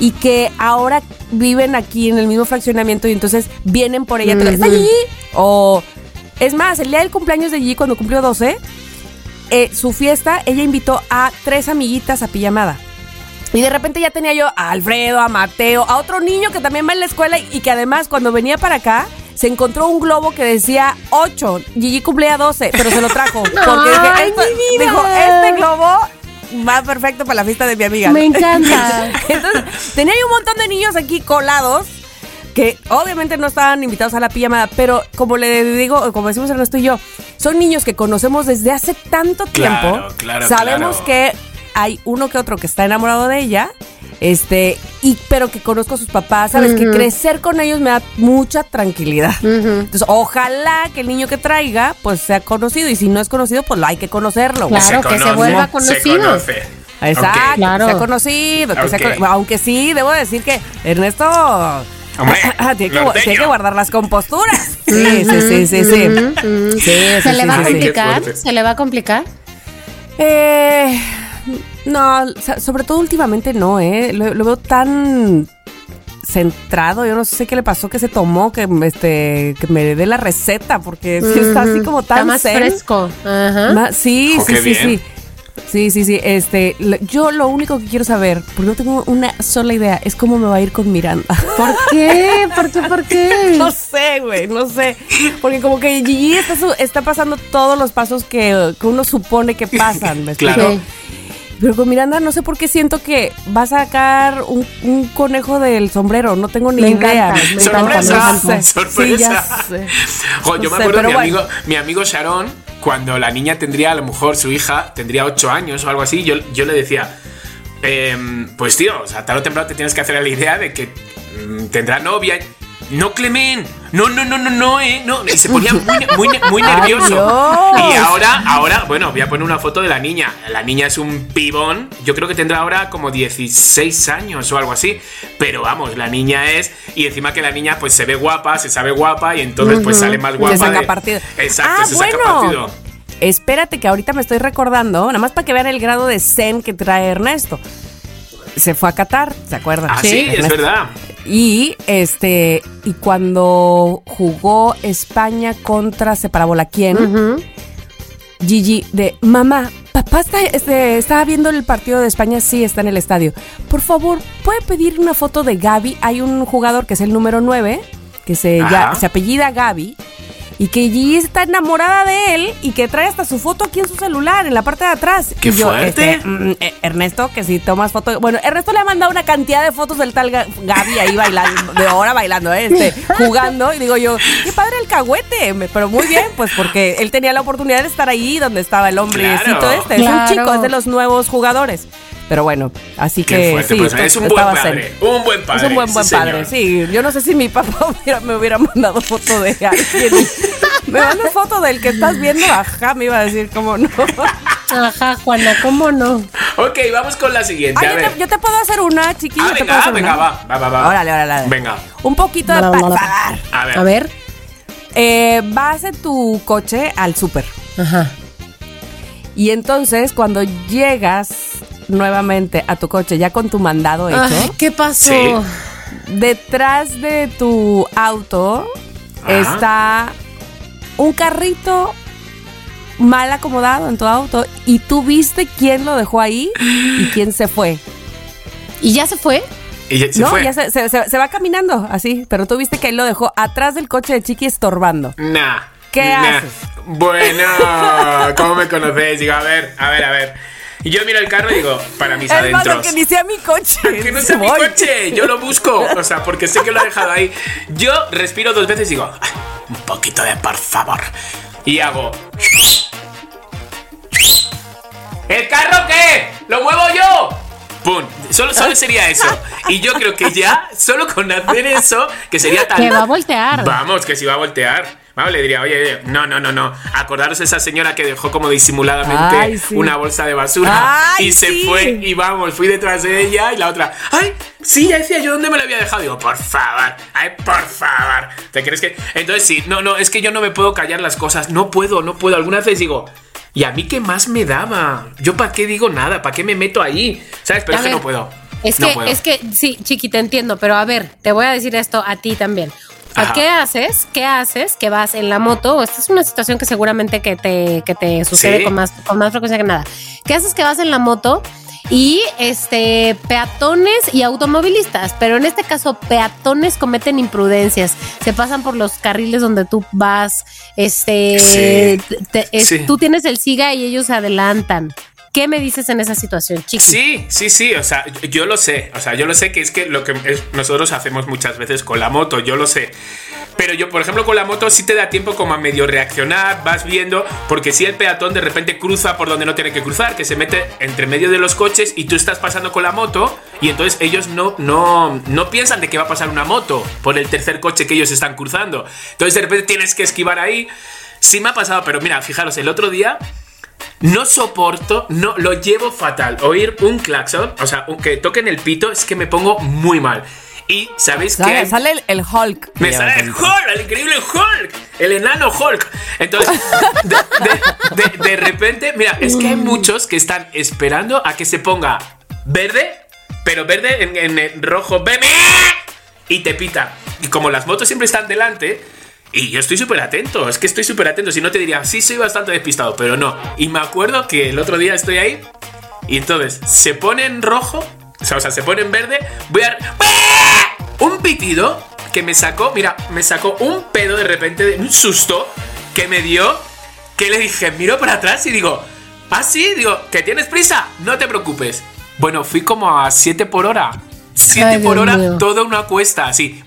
Y que ahora viven aquí en el mismo fraccionamiento y entonces vienen por ella. ¿Está Gigi? O es más, el día del cumpleaños de Gigi, cuando cumplió 12, eh, su fiesta, ella invitó a tres amiguitas a pijamada. Y de repente ya tenía yo a Alfredo, a Mateo, a otro niño que también va en la escuela y que además cuando venía para acá se encontró un globo que decía 8. Gigi cumplía 12, pero se lo trajo. Porque dije, Ay, esto- mi vida. dijo, este globo va perfecto para la fiesta de mi amiga. Me encanta. Entonces, tenía un montón de niños aquí colados que obviamente no estaban invitados a la pijamada, pero como le digo, como decimos Ernesto y yo, son niños que conocemos desde hace tanto tiempo. claro, Sabemos claro. que hay uno que otro que está enamorado de ella. Este, y pero que conozco a sus papás, sabes que crecer con ellos me da mucha tranquilidad. Entonces, ojalá que el niño que traiga, pues sea conocido. Y si no es conocido, pues lo hay que conocerlo. Claro, que se vuelva Se conocido. conoce. Exacto, Ok. Claro. que sea conocido, que sea aunque sí, debo decir que Ernesto Hombre, tiene, que, tiene que guardar las composturas. Sí, sí, sí, sí, sí. Sí, sí, ¿Se le va a complicar? ¿Se le va a complicar? Eh, no, sobre todo últimamente no, ¿eh? Lo, lo veo tan centrado, yo no sé qué le pasó, que se tomó, que este que me dé la receta, porque sí está así como tan Está más zen. fresco. Ajá. Ma- sí, Oh, sí, sí, bien. sí. Sí, sí, sí. Este, lo- yo lo único que quiero saber, porque no tengo una sola idea, es cómo me va a ir con Miranda. ¿Por qué? ¿Por qué? ¿Por qué? No sé, güey, no sé. Porque como que Gigi está, su- está pasando todos los pasos que, que uno supone que pasan. Claro. Sí. Pero con Miranda no sé por qué siento que va a sacar un, un conejo del sombrero. No tengo ni Me idea. encanta, me Sorpresa, encanta, me encanta. sorpresa. Sí, ya sé. Jo, yo No me sé, acuerdo pero mi bueno. amigo, mi amigo Sharon, cuando la niña tendría, a lo mejor su hija tendría 8 años o algo así, yo, yo le decía, em, pues tío, o sea, tarde o temprano te tienes que hacer la idea de que mm, tendrá novia. No, Clemen, no, no, no, no, no, eh, no. Y se ponía muy, muy, muy Ay, nervioso. Y ahora, ahora, bueno, voy a poner una foto de la niña. La niña es un pibón. Yo creo que tendrá ahora como 16 años o algo así. Pero vamos, la niña es. Y encima que la niña pues se ve guapa, se sabe guapa y entonces pues sale más guapa. Se saca de- partido. Exacto, ah, se bueno. saca partido. Espérate que ahorita me estoy recordando, nada más para que vean el grado de zen que trae Ernesto. Se fue a Qatar, ¿se acuerdan? Ah, sí, es Ernesto. verdad. Y este y cuando jugó España contra se parabó la quién, Gigi de mamá, papá está, este, estaba viendo el partido de España, sí está en el estadio. Por favor, ¿puede pedir una foto de Gaby? Hay un jugador que es el número 9, que se, ya, se apellida Gaby. Y que Gigi está enamorada de él y que trae hasta su foto aquí en su celular, en la parte de atrás. ¡Qué y yo, fuerte! este, mm, eh, Ernesto, que si tomas foto. Bueno, Ernesto le ha mandado una cantidad de fotos del tal Ga- Gaby ahí bailando, de hora bailando, ¿eh? este, jugando. Y digo yo, qué padre el cagüete. Pero muy bien, pues porque él tenía la oportunidad de estar ahí donde estaba el hombrecito Claro. este. Es Claro. un chico, es de los nuevos jugadores. Pero bueno, así Qué que fuerte, sí, pues, esto- es un buen zen. padre. Un buen padre. Es un buen, buen sí, padre, señor. sí. Yo no sé si mi papá hubiera- me hubiera mandado foto de alguien. Me mandas foto del que estás viendo, ajá, me iba a decir cómo no. Ajá, Juana, ¿cómo no? Ok, vamos con la siguiente. Ay, a yo, ver. te, yo te puedo hacer una, chiquillo. Ah, te puedo venga, hacer venga, una? va, va, va, va. Órale, órale, órale. Venga. Un poquito de pasar. A ver. A ver. Eh, vas en tu coche al súper. Ajá. Y entonces, cuando llegas nuevamente a tu coche, ya con tu mandado hecho, Ay, ¿qué pasó? Sí. detrás de tu auto Ajá. está un carrito mal acomodado en tu auto y tú viste quién lo dejó ahí y quién se fue. ¿Y ya se fue? Y ya se no, fue. ya se, se- se- se va caminando así, pero tú viste que él lo dejó atrás del coche de Chiqui estorbando. Nah. ¿Qué nah. haces? Bueno, ¿cómo me conocéis? Digo, a ver, a ver, a ver. Y yo miro el carro y digo, para mis más, adentros. aunque ni sea mi coche. Que no sea mi coche, yo lo busco. O sea, porque sé que lo ha dejado ahí. Yo respiro dos veces y digo, "Ay, un poquito de por favor. Y hago. ¿El carro qué? ¿Lo muevo yo? ¡Pum! Solo, solo sería eso. Y yo creo que ya, solo con hacer eso, que sería tan. Que va a voltear. Vamos, que si va a voltear. Vamos, le diría, oye, oye, no, no, no, no. Acordaros de esa señora que dejó como disimuladamente Ay, sí. una bolsa de basura Ay, y se sí. fue y vamos, fui detrás de ella y la otra, ay, sí, ya decía yo dónde me la había dejado. Digo, por favor, ay, por favor. ¿Te crees que...? Entonces sí, no, no, es que yo no me puedo callar las cosas, no puedo, no puedo. Algunas veces digo, ¿y a mí qué más me daba? ¿Yo para qué digo nada? ¿Para qué me meto ahí? ¿Sabes? Pero A es que no puedo. Es No que, puedo. es que, sí, Chiqui, te entiendo, pero a ver, te voy a decir esto a ti también. Sea, Ajá. ¿qué haces? ¿Qué haces? Que vas en la moto. Esta es una situación que seguramente que te, que te sucede Sí. con, más, con más frecuencia que nada. ¿Qué haces? Que vas en la moto y este peatones y automovilistas, pero en este caso peatones cometen imprudencias, se pasan por los carriles donde tú vas, este, Sí. te- es- Sí. tú tienes el siga y ellos se adelantan. ¿Qué me dices en esa situación, Chiqui? Sí, sí, sí, o sea, yo lo sé, o sea, yo lo sé que es que lo que nosotros hacemos muchas veces con la moto, yo lo sé. Pero yo, por ejemplo, con la moto sí te da tiempo como a medio reaccionar, vas viendo, porque si el peatón de repente cruza por donde no tiene que cruzar, que se mete entre medio de los coches y tú estás pasando con la moto y entonces ellos no, no, no piensan de que va a pasar una moto por el tercer coche que ellos están cruzando. Entonces de repente tienes que esquivar ahí. Sí me ha pasado, pero mira, fijaros, el otro día no soporto, no, lo llevo fatal. Oír un claxon, o sea, que toquen el pito, es que me pongo muy mal. Y sabéis que Sale, sale el, el Hulk. me sale el. Hulk, el increíble Hulk, el enano Hulk. Entonces, de, de- de- de repente, mira, es que hay muchos que están esperando a que se ponga verde, pero verde en, rojo, bebé, y te pita. Y como las motos siempre están delante, y yo estoy súper atento, es que estoy súper atento, si no te diría, sí, soy bastante despistado, pero no. Y me acuerdo que el otro día estoy ahí, y entonces se pone en rojo, o sea, o sea, se pone en verde, voy a... Un pitido que me sacó, mira, me sacó un pedo de repente, de un susto que me dio, que le dije, miro para atrás y digo, ah, sí, digo, ¿que tienes prisa? No te preocupes. Bueno, fui como a 7 por hora. 7 Ay, por Dios hora, mío. toda una cuesta, así.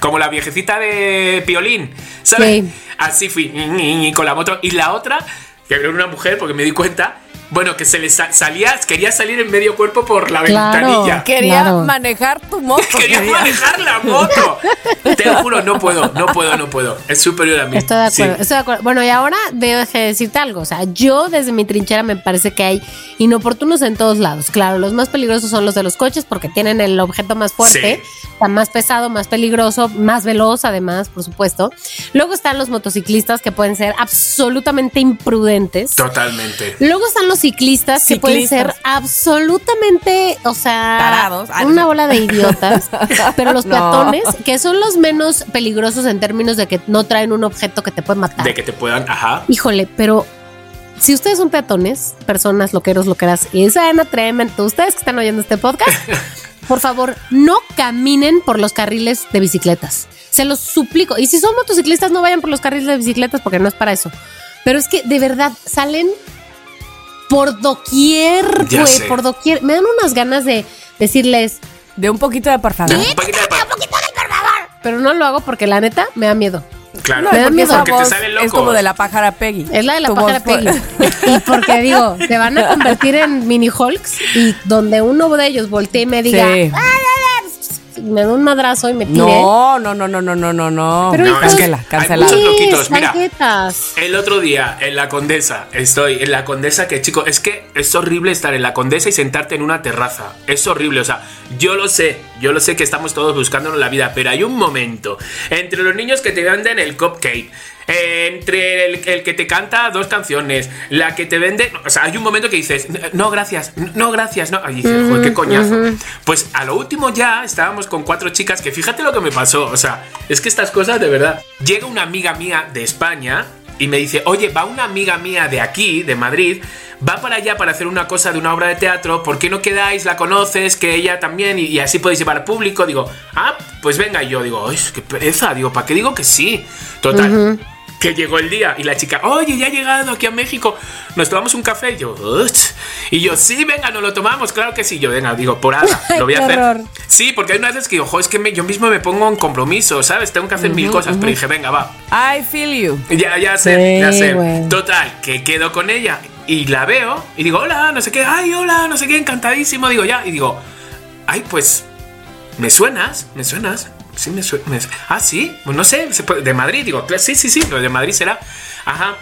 Como la viejecita de Piolín, ¿sabes? Sí. Así fui, con la moto. Y la otra, que era una mujer, porque me di cuenta, bueno, que se le sa- salía, quería salir en medio cuerpo por la Claro. ventanilla. Quería Claro. manejar tu moto. Quería manejar la moto. Te lo juro, no puedo, no puedo, no puedo. Es superior a mí. Estoy de acuerdo, Sí. estoy de acuerdo. Bueno, y ahora debo de decirte algo. O sea, yo desde mi trinchera me parece que hay inoportunos en todos lados. Claro, los más peligrosos son los de los coches porque tienen el objeto más fuerte, Sí. está más pesado, más peligroso, más veloz además, por supuesto. Luego están los motociclistas que pueden ser absolutamente imprudentes. Totalmente. Luego están los ciclistas, que pueden Ciclistas. ser absolutamente, o sea, Tarados. Ah, una no. bola de idiotas. Pero los No. peatones, que son los menos peligrosos en términos de que no traen un objeto que te puede matar. De que te puedan, ajá. Híjole, pero si ustedes son peatones, personas, loqueros, loqueras, y sean atreven, ustedes que están oyendo este podcast, por favor, no caminen por los carriles de bicicletas. Se los suplico. Y si son motociclistas, no vayan por los carriles de bicicletas porque no es para eso. Pero es que de verdad salen por doquier, güey, por doquier. Me dan unas ganas de decirles, De un poquito de parfumé. Un poquito de pa- pero no lo hago porque la neta me da miedo. Claro, No, Me da miedo. porque te sale loco. es como de la pájara Peggy. Es la de la Tu pájara Peggy. Y porque digo, se van a convertir en mini Hulks y donde uno de ellos voltee y me diga, Sí. "Ah, me da un madrazo y me tire. No, no, no, no, no, no, no, no. Pero No, cancela, hay cancela. muchos loquitos, mira. El otro día en la Condesa, estoy en la Condesa que chico, es que es horrible estar en la Condesa y sentarte en una terraza. Es horrible, o sea, yo lo sé, yo lo sé que estamos todos buscándonos la vida, pero hay un momento entre los niños que te venden el cupcake, eh, entre el, el que te canta dos canciones, la que te vende, o sea, hay un momento que dices, no, gracias, no, gracias, no, y dices, joder, qué coñazo. Pues a lo último ya estábamos con cuatro chicas que fíjate lo que me pasó, o sea, es que estas cosas de verdad. Llega una amiga mía de España y me dice, oye, va una amiga mía de aquí, de Madrid, va para allá para hacer una cosa de una obra de teatro, ¿por qué no quedáis? La conoces, que ella también, y, y así podéis llevar público. Digo, ah, pues venga, y yo digo, ¡ay, qué pereza! Digo, ¿para qué digo que sí? Total. Que llegó el día y la chica, oye, ya ha llegado aquí a México, nos tomamos un café. Y yo, "Uch". y yo, sí, venga, nos lo tomamos, claro que sí. Yo, venga, digo, por ahora, lo voy a hacer. horror. Sí, porque hay unas veces que digo, "Jo, es que me- yo mismo me pongo en compromiso, ¿sabes? Tengo que hacer mil cosas, pero dije, venga, va. I feel you. Ya, ya sé, Sí, ya sé. Total, que quedo con ella y la veo y digo, hola, no sé qué, ay, hola, no sé qué, encantadísimo. Digo, ya, y digo, ay, pues, ¿me suenas? ¿Me suenas? Sí, me suenas. Ah, sí, pues no sé, de Madrid. Digo, "Claro, sí, sí, sí, de Madrid será. Ajá.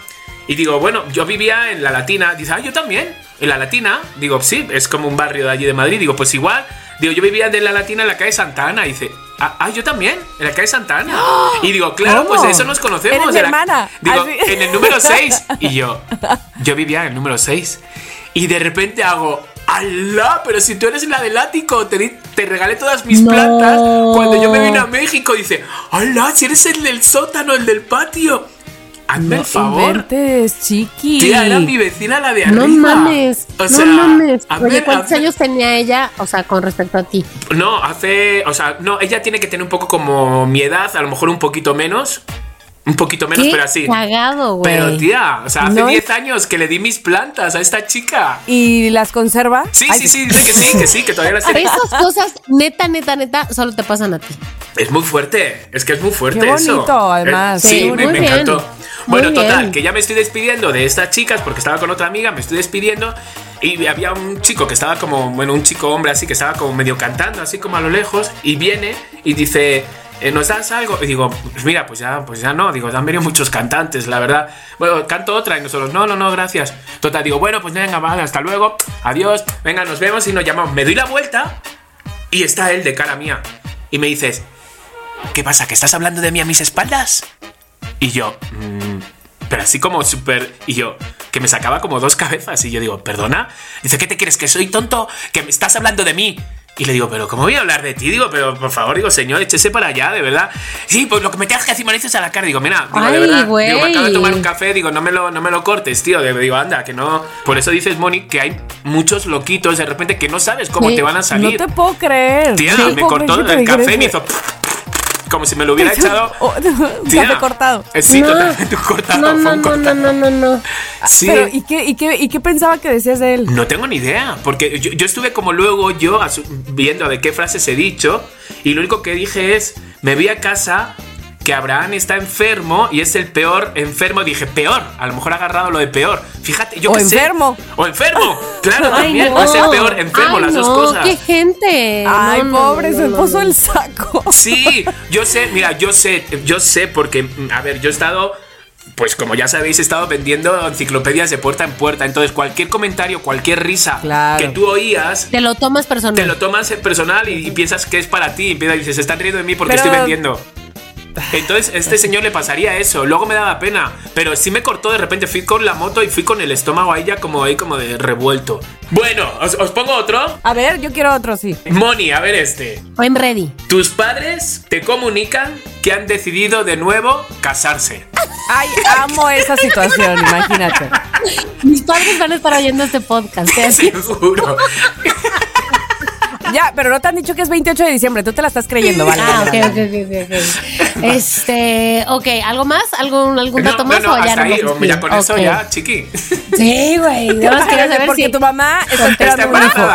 Y digo, bueno, yo vivía en La Latina. Dice, ah, yo también. En La Latina. Digo, sí, es como un barrio de allí de Madrid. Digo, pues igual. Digo, yo vivía de La Latina en la calle Santa Ana. Dice, ah, ah, yo también, en la calle Santa Ana. Y digo, claro, ¿Cómo? pues eso nos conocemos. Eres mi la- hermana. Digo, Así. en el número 6. Y yo, yo vivía en el número 6. Y de repente hago, ¡Alá! Pero si tú eres la del ático, te di te regalé todas mis No. plantas cuando yo me vine a México. Dice, hola, si eres el del sótano, el del patio. Hazme No el favor. inventes, chiqui. Tía, era mi vecina la de No arriba. mames, O no sea, mames. hazme- Oye, ¿cuántos hazme- años tenía ella? O sea, con respecto a ti. No, hace. O sea, no, ella tiene que tener un poco como mi edad, a lo mejor un poquito menos. Un poquito menos, Qué pero así. cagado, güey. Pero tía, o sea, hace No 10 años que le di mis plantas a esta chica. ¿Y las conserva? Sí, Ay, sí, sí, dice que sí, que sí, que todavía las tiene. Esas cosas, neta, neta, neta, solo te pasan a ti. Es muy fuerte, es que es muy fuerte Qué eso. bonito, además. Eh, sí, Sí, me, me encantó. Bueno, total, que ya me estoy despidiendo de estas chicas porque estaba con otra amiga, me estoy despidiendo y había un chico que estaba como, bueno, un chico hombre así que estaba como medio cantando, así como a lo lejos, y viene y dice, eh, ¿nos das algo? Y digo, pues mira, pues ya, pues ya no, digo, han venido muchos cantantes, la verdad. Bueno, canto otra y nosotros, no, no, no, gracias. Total, digo, bueno, pues venga, vale, hasta luego, adiós, venga, nos vemos y nos llamamos. Me doy la vuelta y está él de cara mía. Y me dices, ¿qué pasa? ¿Que estás hablando de mí a mis espaldas? Y yo, "Mm", pero así como súper. Y yo, que me sacaba como dos cabezas. Y yo digo, ¿perdona? Dice, ¿qué te crees? ¿Que soy tonto? ¿Que me estás hablando de mí? Y le digo, ¿pero cómo voy a hablar de ti? Digo, pero por favor, digo, señor, échese para allá, de verdad. Sí, pues lo que me tengas que decir dices a la cara. Digo, mira, digo, de verdad. Digo, me acabo de tomar un café, digo, no me lo, no me lo cortes, tío. Digo, anda, que no. Por eso dices, Moni, que hay muchos loquitos de repente que no sabes cómo Sí. te van a No salir. te puedo creer. Tía, Sí, me cortó el café y me hizo. Como si me lo hubiera echado. Oh, Tía. café cortado. Eh, Sí, No. totalmente cortado. No, fue no, un no, no, no, no, no. Sí. Pero, ¿y qué, y, qué, ¿y qué pensaba que decías de él? No tengo ni idea, porque yo, yo estuve como luego yo viendo de qué frases he dicho y lo único que dije es, me vi a casa que Abraham está enfermo y es el peor enfermo. Dije, peor, a lo mejor ha agarrado lo de peor. Fíjate, yo O qué sé. enfermo. O enfermo, claro, Ay, también. no. O es el peor enfermo, Ay, las dos no, cosas. ¡Qué gente! Ay, No, pobre, no, se no, puso no. el saco. Sí, yo sé, mira, yo sé, yo sé porque, mm, a ver, yo he estado, pues como ya sabéis, he estado vendiendo enciclopedias de puerta en puerta. Entonces, cualquier comentario, cualquier risa Claro. que tú oías, Te lo tomas personal. te lo tomas en personal y, y piensas que es para ti. Y dices, se están riendo de mí porque Pero- estoy vendiendo. Entonces, a este señor le pasaría eso. Luego me daba pena. Pero sí me cortó de repente. Fui con la moto y fui con el estómago ahí ya como ahí, como de revuelto. Bueno, os, os pongo otro. A ver, yo quiero otro, sí. Moni, a ver este. I'm ready. Tus padres te comunican que han decidido de nuevo casarse. Ay, amo esa situación, imagínate. Mis padres van a estar oyendo este podcast. ¿eh? Seguro. Ya, pero no te han dicho que es 28 de diciembre, tú te la estás creyendo, vale. Ah, ok, ok, ok, ok. Este, ok, ¿algo más? ¿Algún, algún dato no, más no, o ya hasta no ahí. o ya con eso ya, chiqui. Sí, güey. Nada más quería saber Porque si... tu mamá está Está esperando un hijo.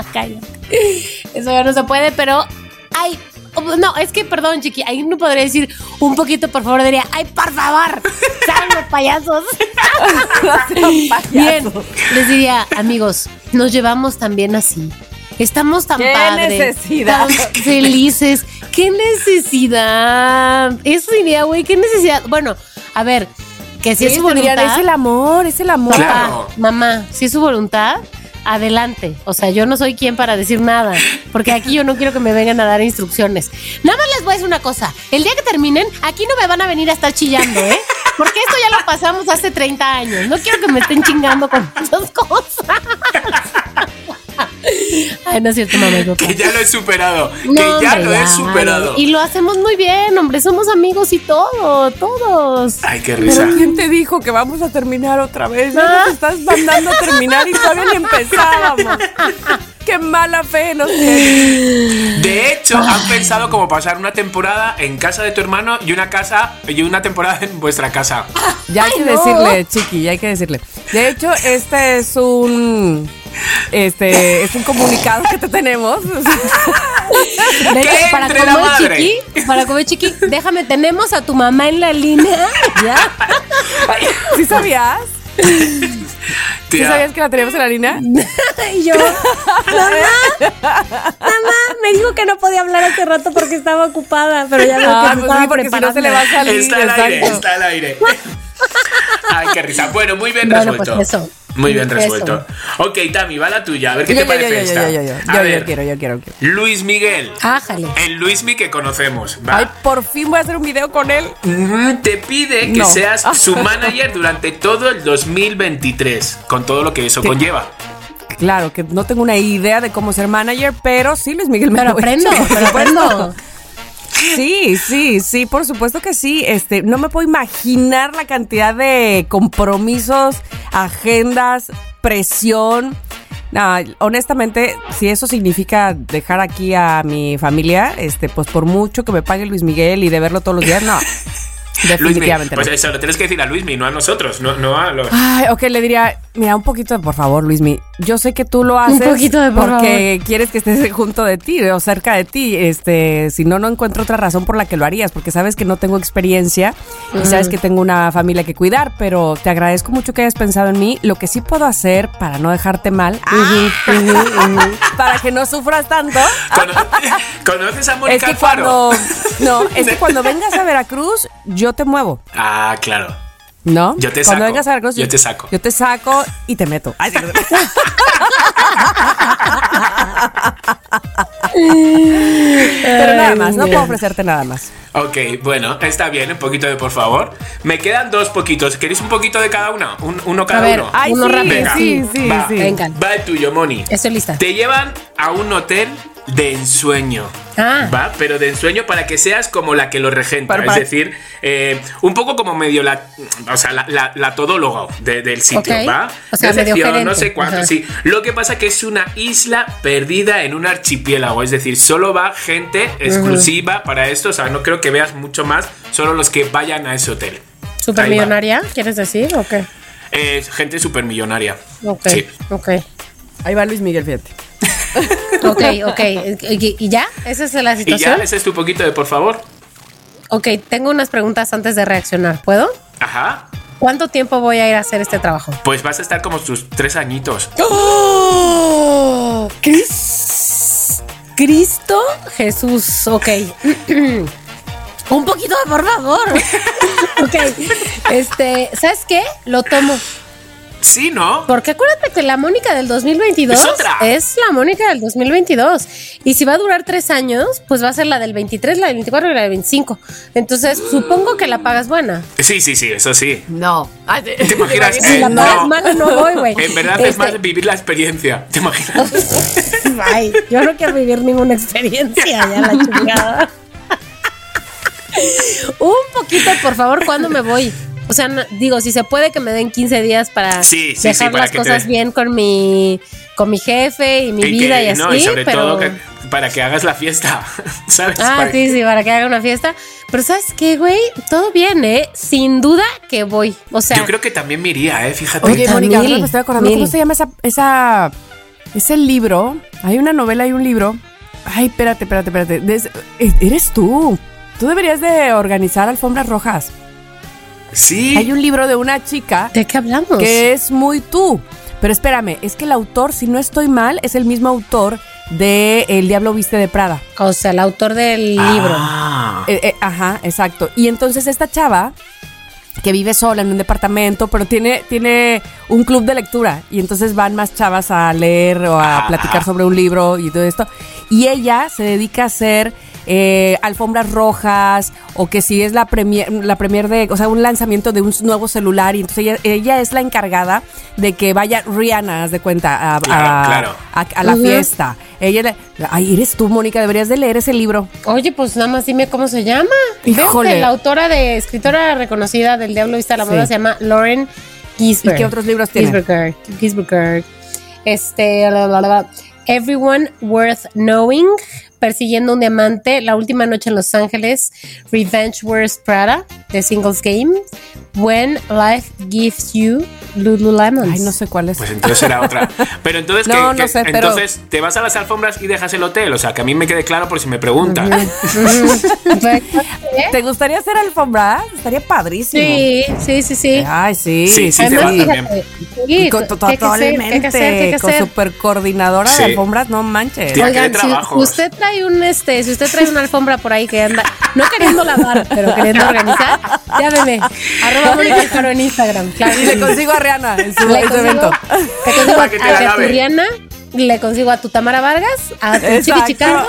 Cállate. Eso ya no se puede, pero ay, no, es que perdón, chiqui, ahí no podría decir un poquito, por favor, diría, ay, por favor, sean los payasos. Bien, les diría, amigos, nos llevamos también así. Estamos tan ¡Qué padres, necesidad! tan felices. ¿Qué necesidad? Eso diría, güey, ¿qué necesidad? Bueno, a ver, que si es su Sí, dirían, voluntad. es el amor, es el amor. Papá, Claro. mamá, si es su voluntad, adelante. O sea, yo no soy quien para decir nada, porque aquí yo no quiero que me vengan a dar instrucciones. Nada más les voy a decir una cosa. El día que terminen, aquí no me van a venir a estar chillando, ¿eh? Porque esto ya lo pasamos hace 30 años. No quiero que me estén chingando con esas cosas. Ay, no es cierto, mamá y papá. Que ya lo he superado. No, que ya hombre, lo he superado. Y lo hacemos muy bien, hombre. Somos amigos y todo, todos. Ay, qué risa. Pero ¿quién te dijo que vamos a terminar otra vez? Ya Ah. nos estás mandando a terminar y todavía ni empezábamos. Qué mala fe nos tienes. De hecho, han pensado como pasar una temporada en casa de tu hermano y una casa y una temporada en vuestra casa. Ya hay Ay, que no. decirle, chiqui, ya hay que decirle. De hecho, este es un este es un comunicado que te tenemos. De hecho, Que para entre la comer madre. chiqui, para comer chiqui, déjame, tenemos a tu mamá en la línea. ¿Ya? ¿Sí sabías? ¿Sí Tía, sabías que la teníamos en la línea? y yo, mamá, mamá, me dijo que no podía hablar hace rato porque estaba ocupada, pero ya veo Ah, pues sí, porque si no se le va a salir. está al aire, está al aire. Ay, qué risa. Bueno, muy bien Bueno, resuelto. pues eso. Muy bien Eso. resuelto. Ok, Tami, va la tuya. A ver qué Yo, te yo, parece yo, yo, esta. yo, yo, yo, A yo, yo ver, quiero, yo quiero. Luis Miguel. Ájale. El Luismi que conocemos. Va. Ay, por fin voy a hacer un video con él. Te pide que No. seas su manager durante todo el 2023, con todo lo que eso conlleva. claro, que no tengo una idea de cómo ser manager, pero sí, Luis Miguel me Pero lo aprendo, pero aprendo. Sí, sí, sí, por supuesto que sí. Este, no me puedo imaginar la cantidad de compromisos, agendas, presión. No, honestamente, si eso significa dejar aquí a mi familia, este, pues por mucho que me pague Luis Miguel y de verlo todos los días, no. Luismi, Definitivamente pues no. eso lo tienes que decir a Luismi, no a nosotros, no, no a los. Ay, ok, le diría, mira, un poquito de por favor, Luismi. Yo sé que tú lo haces poquito de por porque quieres que estés junto de ti o cerca de ti. Este, si no, no encuentro otra razón por la que lo harías, porque sabes que no tengo experiencia y sabes que tengo una familia que cuidar, pero te agradezco mucho que hayas pensado en mí. Lo que sí puedo hacer para no dejarte mal, para que no sufras tanto, Cono- ¿Conoces a es Mónica que Alfaro? cuando no, es que cuando vengas a Veracruz, yo te muevo. Ah, claro. ¿No? Yo te Cuando saco, vengas a Veracruz, yo te saco. Yo te saco y te meto. Ay, sí. Pero nada más, no puedo ofrecerte nada más. Ok, bueno, está bien, un poquito de por favor. Me quedan dos poquitos. ¿Queréis un poquito de cada uno? Un- uno cada A ver, uno. Ay, Uno sí, rápido. Venga, sí, sí, va, sí. Venga. Va el tuyo, Moni. Estoy lista. Te llevan a un hotel de ensueño. Ah. Va, pero de ensueño para que seas como la que lo regenta. Para- es decir, eh, un poco como medio la. O sea, la, la, la todóloga de- del sitio. ¿va? O sea, gerente. no sé cuánto, Ajá. sí. Lo que pasa que es una isla perdida en un archipiélago. Es decir, solo va gente exclusiva para esto. O sea, no creo que veas mucho más. Solo los que vayan a ese hotel. ¿Supermillonaria? ¿Quieres decir? ¿O qué? Es gente supermillonaria. Ok. Sí. Ok. Ahí va Luis Miguel, fíjate. Ok, ok. ¿Y y ya? ¿Esa es la Y situación? ya, ese es tu poquito de por favor. Ok, tengo unas preguntas antes de reaccionar. ¿Puedo? Ajá. ¿Cuánto tiempo voy a ir a hacer este trabajo? Pues vas a estar como tus tres añitos. ¡Oh! Cris- Cristo Jesús, ok. Un poquito, por favor. ok. Este, ¿sabes qué? Lo tomo. Sí, ¿no? Porque acuérdate que la Mónica del 2022 Es otra. es la Mónica del 2022. Y si va a durar tres años, pues va a ser la del 23, la del 24 y la del 25. Entonces, supongo que la pagas buena. Sí, sí, sí, eso sí. No. ¿Te imaginas? Si Eh, la no. pagas mala, no voy, güey. En verdad es Este, más vivir la experiencia. ¿Te imaginas? Ay, yo no quiero vivir ninguna experiencia, ya la chingada. Un poquito, por favor, ¿cuándo me voy? O sea, no- digo, si se puede que me den 15 días para Sí, sí, sí, dejar para las que cosas te- bien con mi con mi jefe y mi Y vida que- y así, no, y sobre pero todo que- para que hagas la fiesta. ¿Sabes? Ah, Para sí, que- sí, para que haga una fiesta. Pero ¿sabes qué, güey? Todo bien, ¿eh? Sin duda que voy. O sea, Yo creo que también me iría, ¿eh? Fíjate. Oye, Mónica, me estoy acordando. mil. ¿Cómo se llama esa, esa. Ese libro? Hay una novela y un libro. Ay, espérate, espérate, espérate. Des- eh, eres tú. Tú deberías de organizar alfombras rojas. Sí. Hay un libro de una chica ¿de qué hablamos? que es muy tú. Pero espérame, es que el autor, si no estoy mal, es el mismo autor de El Diablo Viste de Prada. O sea, el autor del libro. Ah. Eh, eh, ajá, exacto. Y entonces esta chava que vive sola en un departamento, pero tiene, tiene un club de lectura. Y entonces van más chavas a leer o a platicar sobre un libro y todo esto. Y ella se dedica a hacer eh, alfombras rojas o que si es la premier, la premier de, o sea, un lanzamiento de un nuevo celular. Y entonces ella, ella es la encargada de que vaya Rihanna, haz de cuenta, a, Claro, a- claro. a- a la fiesta. Ella le- ay, eres tú, Mónica, deberías de leer ese libro. Oye, pues nada más dime cómo se llama. Híjole. que la autora de escritora reconocida del Diablo Vista a la Sí. Moda se llama Lauren Ginsberg. ¿Y qué otros libros tiene? Ginsberg. Ginsberg. Este, la, la, la, la. Everyone Worth Knowing, Persiguiendo un Diamante, La Última Noche en Los Ángeles, Revenge Wears Prada, The Singles Game, When Life Gives You Lululemon. Ay, no sé cuál es. Pues entonces era otra. Pero entonces, No, ¿qué- no sé, pero- entonces te vas a las alfombras y dejas el hotel. O sea, que a mí me quede claro por si me preguntan. ¿Te gustaría hacer alfombra? Estaría padrísimo. Sí, sí, sí, sí. Ay, sí. Sí, sí, te Además, vas fíjate, también. sí, Con- ¿qué hay que Totalmente. que que Con hacer? super coordinadora Sí. de alfombras, no manches. Tía, Oigan, si usted trae un este, si usted trae una alfombra por ahí que anda, no queriendo lavar, pero queriendo organizar, llámeme. Arroba Mónica Alfaro en Instagram. Claro. Y le consigo a Rihanna en su, Le en su consigo- evento. Le consigo Para que te a, la a lave. Turiana, le consigo a tu Tamara Vargas, a tu Chiqui Exacto.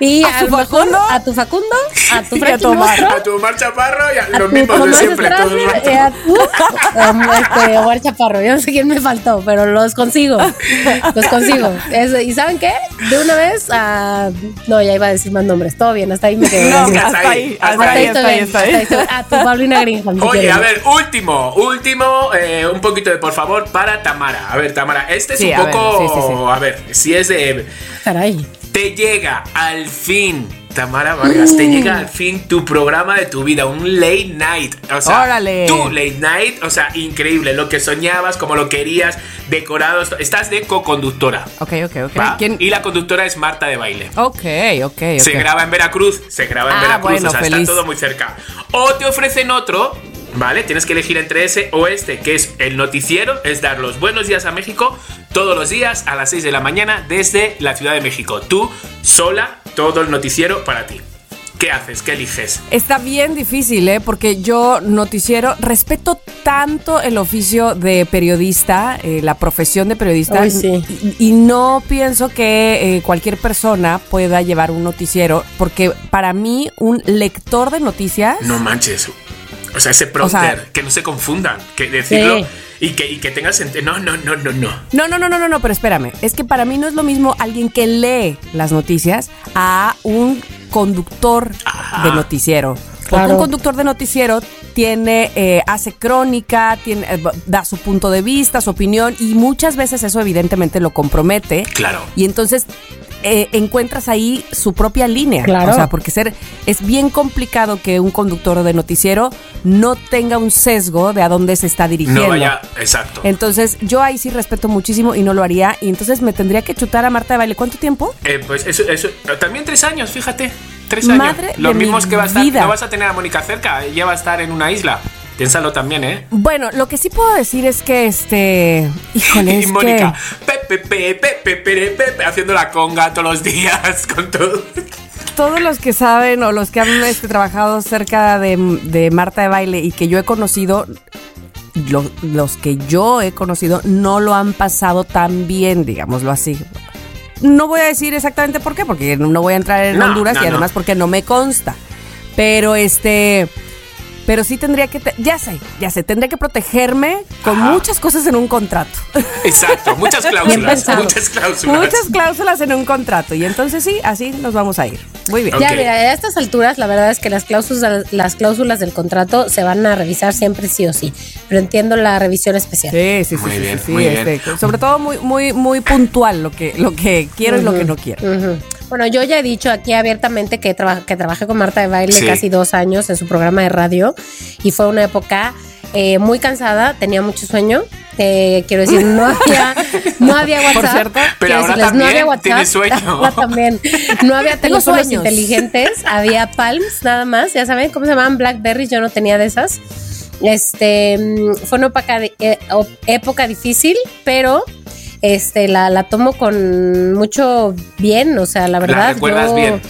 Y ¿A a, tu mejor Facundo? a tu Facundo, a tu Y a Frankie. Monstruo, A tu Omar Chaparro y a a los tu mismos de siempre. Estrada, todo el rato. y a tu este, Omar Chaparro. Yo no sé quién me faltó, pero los consigo. Los consigo. Es- ¿Y saben qué? De una vez a... No, ya iba a decir más nombres. Todo bien, hasta ahí me quedé. No, Gracias. hasta ahí, hasta hasta ahí, hasta ahí, hasta hasta ahí A tu Paulina Greenham. Oye, a ver, último, último, eh, un poquito de por favor para Tamara. A ver, Tamara, este es Sí, un ver, poco. sí, sí, sí. A ver, si es de. Caray. Te llega al fin, Tamara Vargas, te llega al fin tu programa de tu vida, un late night. O sea, Órale. tu late night, o sea, increíble. Lo que soñabas, como lo querías, decorado. Estás de co-conductora. Ok, ok, ok. ¿Quién? Y la conductora es Marta de Baile. Ok, ok, ok. Se graba en Veracruz, se graba en Ah, Veracruz, bueno, o sea, feliz. está todo muy cerca. O te ofrecen otro, ¿vale? Tienes que elegir entre ese o este, que es el noticiero, es dar los buenos días a México todos los días a las 6 de la mañana desde la Ciudad de México. Tú, sola, todo el noticiero para ti. ¿Qué haces? ¿Qué eliges? Está bien difícil, ¿eh? Porque yo, noticiero, respeto tanto el oficio de periodista, eh, la profesión de periodista, Uy, sí. y, y no pienso que eh, cualquier persona pueda llevar un noticiero, porque para mí, un lector de noticias. No manches. O sea, ese prompter, sea- que no se confundan, que decirlo Sí. y que, y que tenga sentido. No, no, no, no, no. No, no, no, no, no, no, pero espérame. Es que para mí no es lo mismo alguien que lee las noticias a un conductor Ajá. de noticiero. Porque Claro. un conductor de noticiero tiene, eh, hace crónica, tiene, eh, da su punto de vista, su opinión, y muchas veces eso evidentemente lo compromete. Claro. Y entonces eh, encuentras ahí su propia línea. Claro. O sea, porque ser, es bien complicado que un conductor de noticiero no tenga un sesgo de a dónde se está dirigiendo. No vaya. Exacto. Entonces, yo ahí sí respeto muchísimo y no lo haría. Y entonces me tendría que chutar a Marta de Baile. ¿Cuánto tiempo? Eh, pues eso, eso. También tres años, fíjate. Tres años. Madre Los de mi mismos que va a estar. No vas a tener a Mónica cerca, ella va a estar en una isla. Piénsalo también, ¿eh? Bueno, lo que sí puedo decir es que este. Híjole, y es Mónica, que pepe, pepe, pepe, pepe, pepe, haciendo la conga todos los días con todo. todos los que saben o los que han este, trabajado cerca de, de Marta de Baile y que yo he conocido. lo- los que yo he conocido no lo han pasado tan bien, digámoslo así. No voy a decir exactamente por qué, porque no voy a entrar en No, Honduras no, y no. además porque no me consta. Pero este. Pero sí tendría que. te- ya sé, ya sé. Tendría que protegerme con Ajá. muchas cosas en un contrato. Exacto, muchas cláusulas. Muchas cláusulas. muchas cláusulas en un contrato. Y entonces sí, así nos vamos a ir. Muy bien. Ya, mira, a estas alturas la verdad es que las cláusulas, las cláusulas del contrato se van a revisar siempre sí o sí, pero entiendo la revisión especial. Sí, sí, sí. Muy sí, bien, sí, sí, muy bien. este, Sobre todo muy, muy, muy puntual lo que, lo que quiero y lo que no quiero. Ujú. Bueno, yo ya he dicho aquí abiertamente que, traba- que trabajé con Marta de Baile Sí. casi dos años en su programa de radio y fue una época eh, muy cansada, tenía mucho sueño. eh, quiero decir, no había, no había WhatsApp. Por cierto. Pero ahora decirles, no había también WhatsApp. tienes sueño. Ahora también. No había teléfonos inteligentes, había Palms nada más. Ya saben cómo se llamaban Blackberry, yo no tenía de esas. Este mm, fue una época, de- eh, época difícil, pero este la, la tomo con mucho bien, o sea, la verdad. recuerdas yo- bien.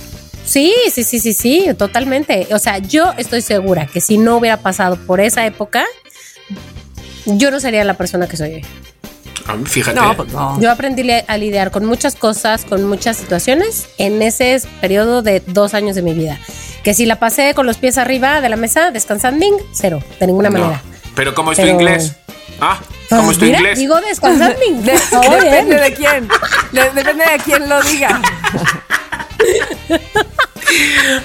Sí, sí, sí, sí, sí, totalmente. O sea, yo estoy segura que si no hubiera pasado por esa época, yo no sería la persona que soy hoy. Ah, Fíjate. No, pues no. Yo aprendí a lidiar con muchas cosas, con muchas situaciones en ese periodo de dos años de mi vida. Que si la pasé con los pies arriba de la mesa, descansando, cero, de ninguna No. manera. Pero ¿cómo es tu inglés? Ah, ¿cómo Pues es tu mira, inglés? Digo descansando. De- Todo bien. depende de quién. De- depende de quién lo diga.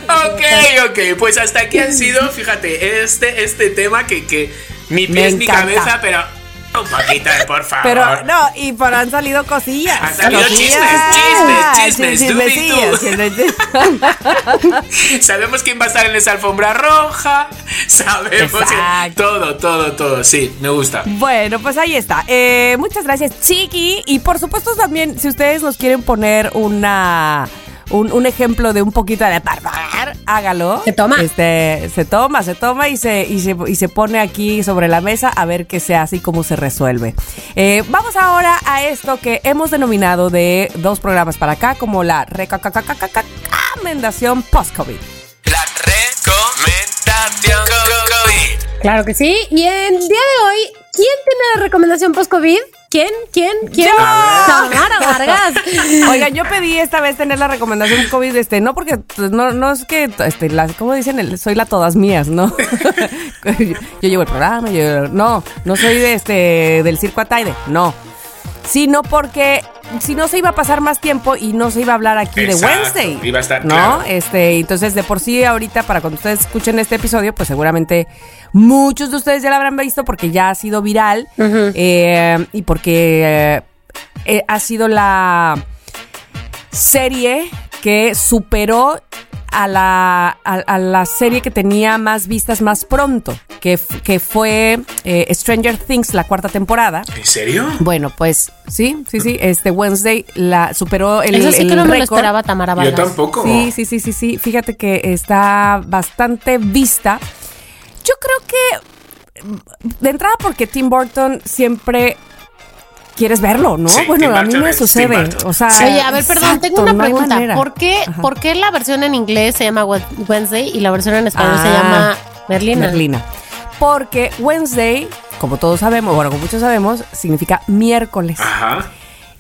Ok, ok, pues hasta aquí han sido, fíjate, este, este tema que, que Me pies ni encanta. cabeza, pero un poquito, de por favor. Pero no, y por han salido cosillas. Han salido chismes, chismes, chismes, tú. chismecillos. Sabemos quién va a estar en esa alfombra roja, sabemos que- todo, todo, todo, sí, me gusta. Bueno, pues ahí está. Eh, muchas gracias, Chiqui. Y por supuesto también, si ustedes nos quieren poner una... Un, un ejemplo de un poquito de parvar, hágalo. Se toma. Este, se toma, se toma y se, y se, y se pone aquí sobre la mesa a ver qué se hace y cómo se resuelve. Eh, vamos ahora a esto que hemos denominado de dos programas para acá como la recomendación post-COVID. La recomendación COVID. Claro que sí. Y el día de hoy, ¿quién tiene la recomendación post-COVID? ¿Quién? ¿Quién? ¿Quién? Tamara Vargas. Oigan, yo pedí esta vez tener la recomendación COVID, este, no porque pues, no, no es que, este, la, ¿cómo dicen? El- soy la todas mías, ¿no? yo, yo llevo el programa, yo, no, no soy de este, del circo Ataide, no. Sino porque si no se iba a pasar más tiempo y no se iba a hablar aquí Exacto, de Wednesday. iba a estar, ¿No? claro. Este, entonces de por sí ahorita para cuando ustedes escuchen este episodio, pues seguramente muchos de ustedes ya lo habrán visto porque ya ha sido viral eh, y porque eh, eh, ha sido la serie que superó a la, a, a la serie que tenía más vistas más pronto, que, que fue eh, Stranger Things, la cuarta temporada. ¿En serio? Bueno, pues sí, sí, sí, este Wednesday la superó el, Eso sí el que no me lo esperaba Tamara Yo Vargas. tampoco. Sí, sí, sí, sí, sí. Fíjate que está bastante vista. Yo creo que de entrada porque Tim Burton siempre quieres verlo, ¿no? Sí, bueno, a mí me sucede. O sea, Oye, a ver, perdón, exacto, tengo una pregunta. ¿Por qué, Ajá. ¿Por qué la versión en inglés se llama Wed- Wednesday y la versión en español se Ah, llama Merlina? Merlina. Porque Wednesday, como todos sabemos, bueno, como muchos sabemos, significa miércoles. Ajá.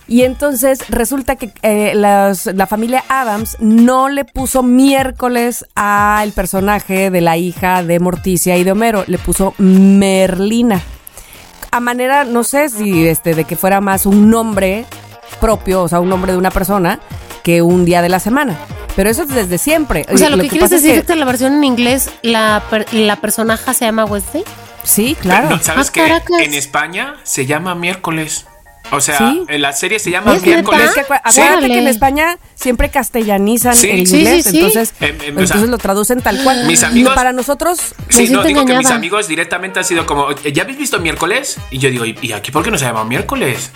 Y entonces resulta que eh, las- la familia Adams no le puso miércoles al personaje de la hija de Morticia y de Homero, le puso Merlina. A manera, no sé si este, de que fuera más un nombre propio, o sea, un nombre de una persona, que un día de la semana. Pero eso es desde siempre. O sea, lo, que, quieres decir es que en la versión en inglés la, per- la personaje se llama Wednesday. Sí, claro. No, ¿Sabes Ah. En España se llama miércoles. O sea, Sí. en la serie se llama ¿Es miércoles. Que Sí. acuérdate que en. España siempre castellanizan Sí. el inglés, sí, sí. entonces, Em, em, o sea, entonces lo traducen tal cual. mis amigos- Para nosotros, Sí, Me no, digo que mis amigos directamente han sido como, "Oye, ¿ya habéis visto miércoles? Y yo digo, ¿y, aquí por qué no se llama miércoles?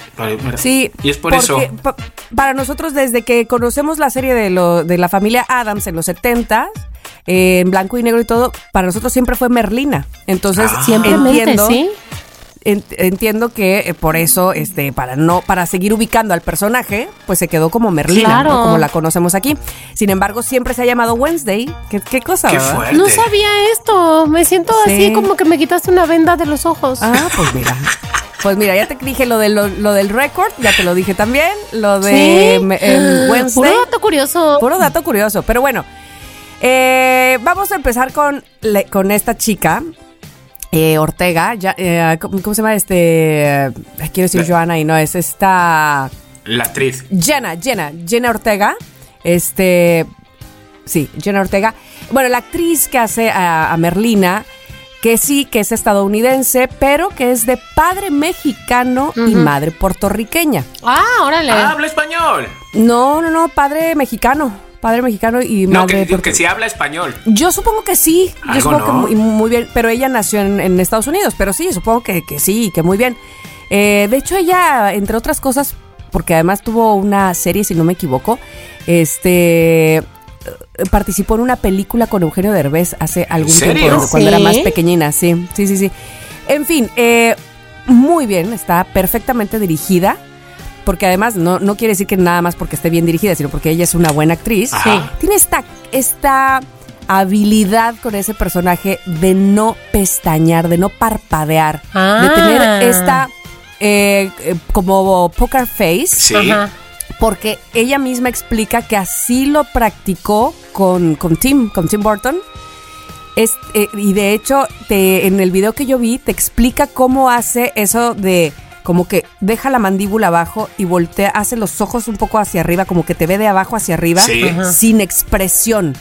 Sí. Y es por porque eso. pa- para nosotros, desde que conocemos la serie de, lo, de la familia Adams en los 70 en blanco y negro y todo, para nosotros siempre fue Merlina. Entonces, Ah. Simplemente, entiendo, ¿sí? En- entiendo que eh, por eso, este, para no, para seguir ubicando al personaje, pues se quedó como Merlina, Claro. ¿no? como la conocemos aquí. Sin embargo, siempre se ha llamado Wednesday. ¿Qué, qué cosa? Qué verdad? fuerte. No sabía esto. Me siento Sí. así como que me quitaste una venda de los ojos. Ah, pues mira. Pues mira, ya te dije lo, de lo, lo del récord, ya te lo dije también, lo de Wednesday. Puro dato curioso. Puro dato curioso. Pero bueno, eh, vamos a empezar con, le- con esta chica, eh, Ortega. Ya, eh, ¿cómo, se llama este? eh, quiero decir La- Joana y no, es esta. La actriz. Jenna, Jenna, Jenna Ortega. Este. Sí, Jenna Ortega. Bueno, la actriz que hace a, a Merlina, que sí, que es estadounidense, pero que es de padre mexicano y madre puertorriqueña. Ah, órale. Ah, habla español. No, no, no, padre mexicano. Padre mexicano y No, madre que, que si habla español. Yo supongo que sí. Yo supongo que muy, muy bien. Pero ella nació en, en Estados Unidos. Pero sí, supongo que, que sí, que muy bien. Eh, de hecho, ella, entre otras cosas, porque además tuvo una serie, si no me equivoco, este eh, participó en una película con Eugenio Derbez hace algún serio? tiempo, cuando- era ¿Sí? más pequeñina, sí, sí, sí, sí. En fin, eh, muy bien, está perfectamente dirigida. Porque además no, no quiere decir que nada más porque esté bien dirigida, sino porque ella es una buena actriz. Ajá. Tiene esta, esta habilidad con ese personaje de no pestañear, de no parpadear, de Ah. tener esta eh, eh, como poker face, Sí. Ajá. porque ella misma explica que así lo practicó con, con Tim, con Tim Burton. Es, eh, y de hecho, te, en el video que yo vi, te explica cómo hace eso de como que deja la mandíbula abajo y voltea, hace los ojos un poco hacia arriba, como que te ve de abajo hacia arriba, Sí. Sin expresión.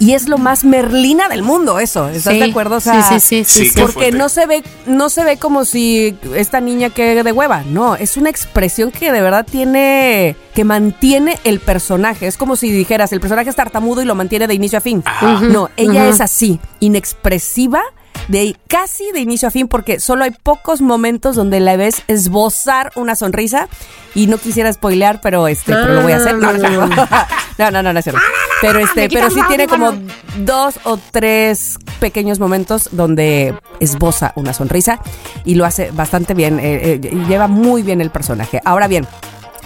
Y es lo más merlina del mundo, eso. ¿Estás Sí. de acuerdo? O sea, sí, sí, sí, sí, Sí, sí. qué porque no se ve, no se ve como si esta niña que de hueva. No, es una expresión que de verdad tiene, que mantiene el personaje. Es como si dijeras, el personaje es tartamudo y lo mantiene de inicio a fin. Ajá. No, ella es así, inexpresiva. De casi de inicio a fin, porque solo hay pocos momentos donde la ves esbozar una sonrisa. Y no quisiera spoilear, pero este, pero lo voy a hacer. No, no, no, no, no, no, no es cierto. Pero este, pero sí tiene como dos o tres pequeños momentos donde esboza una sonrisa y lo hace bastante bien, eh, eh, lleva muy bien el personaje. Ahora bien,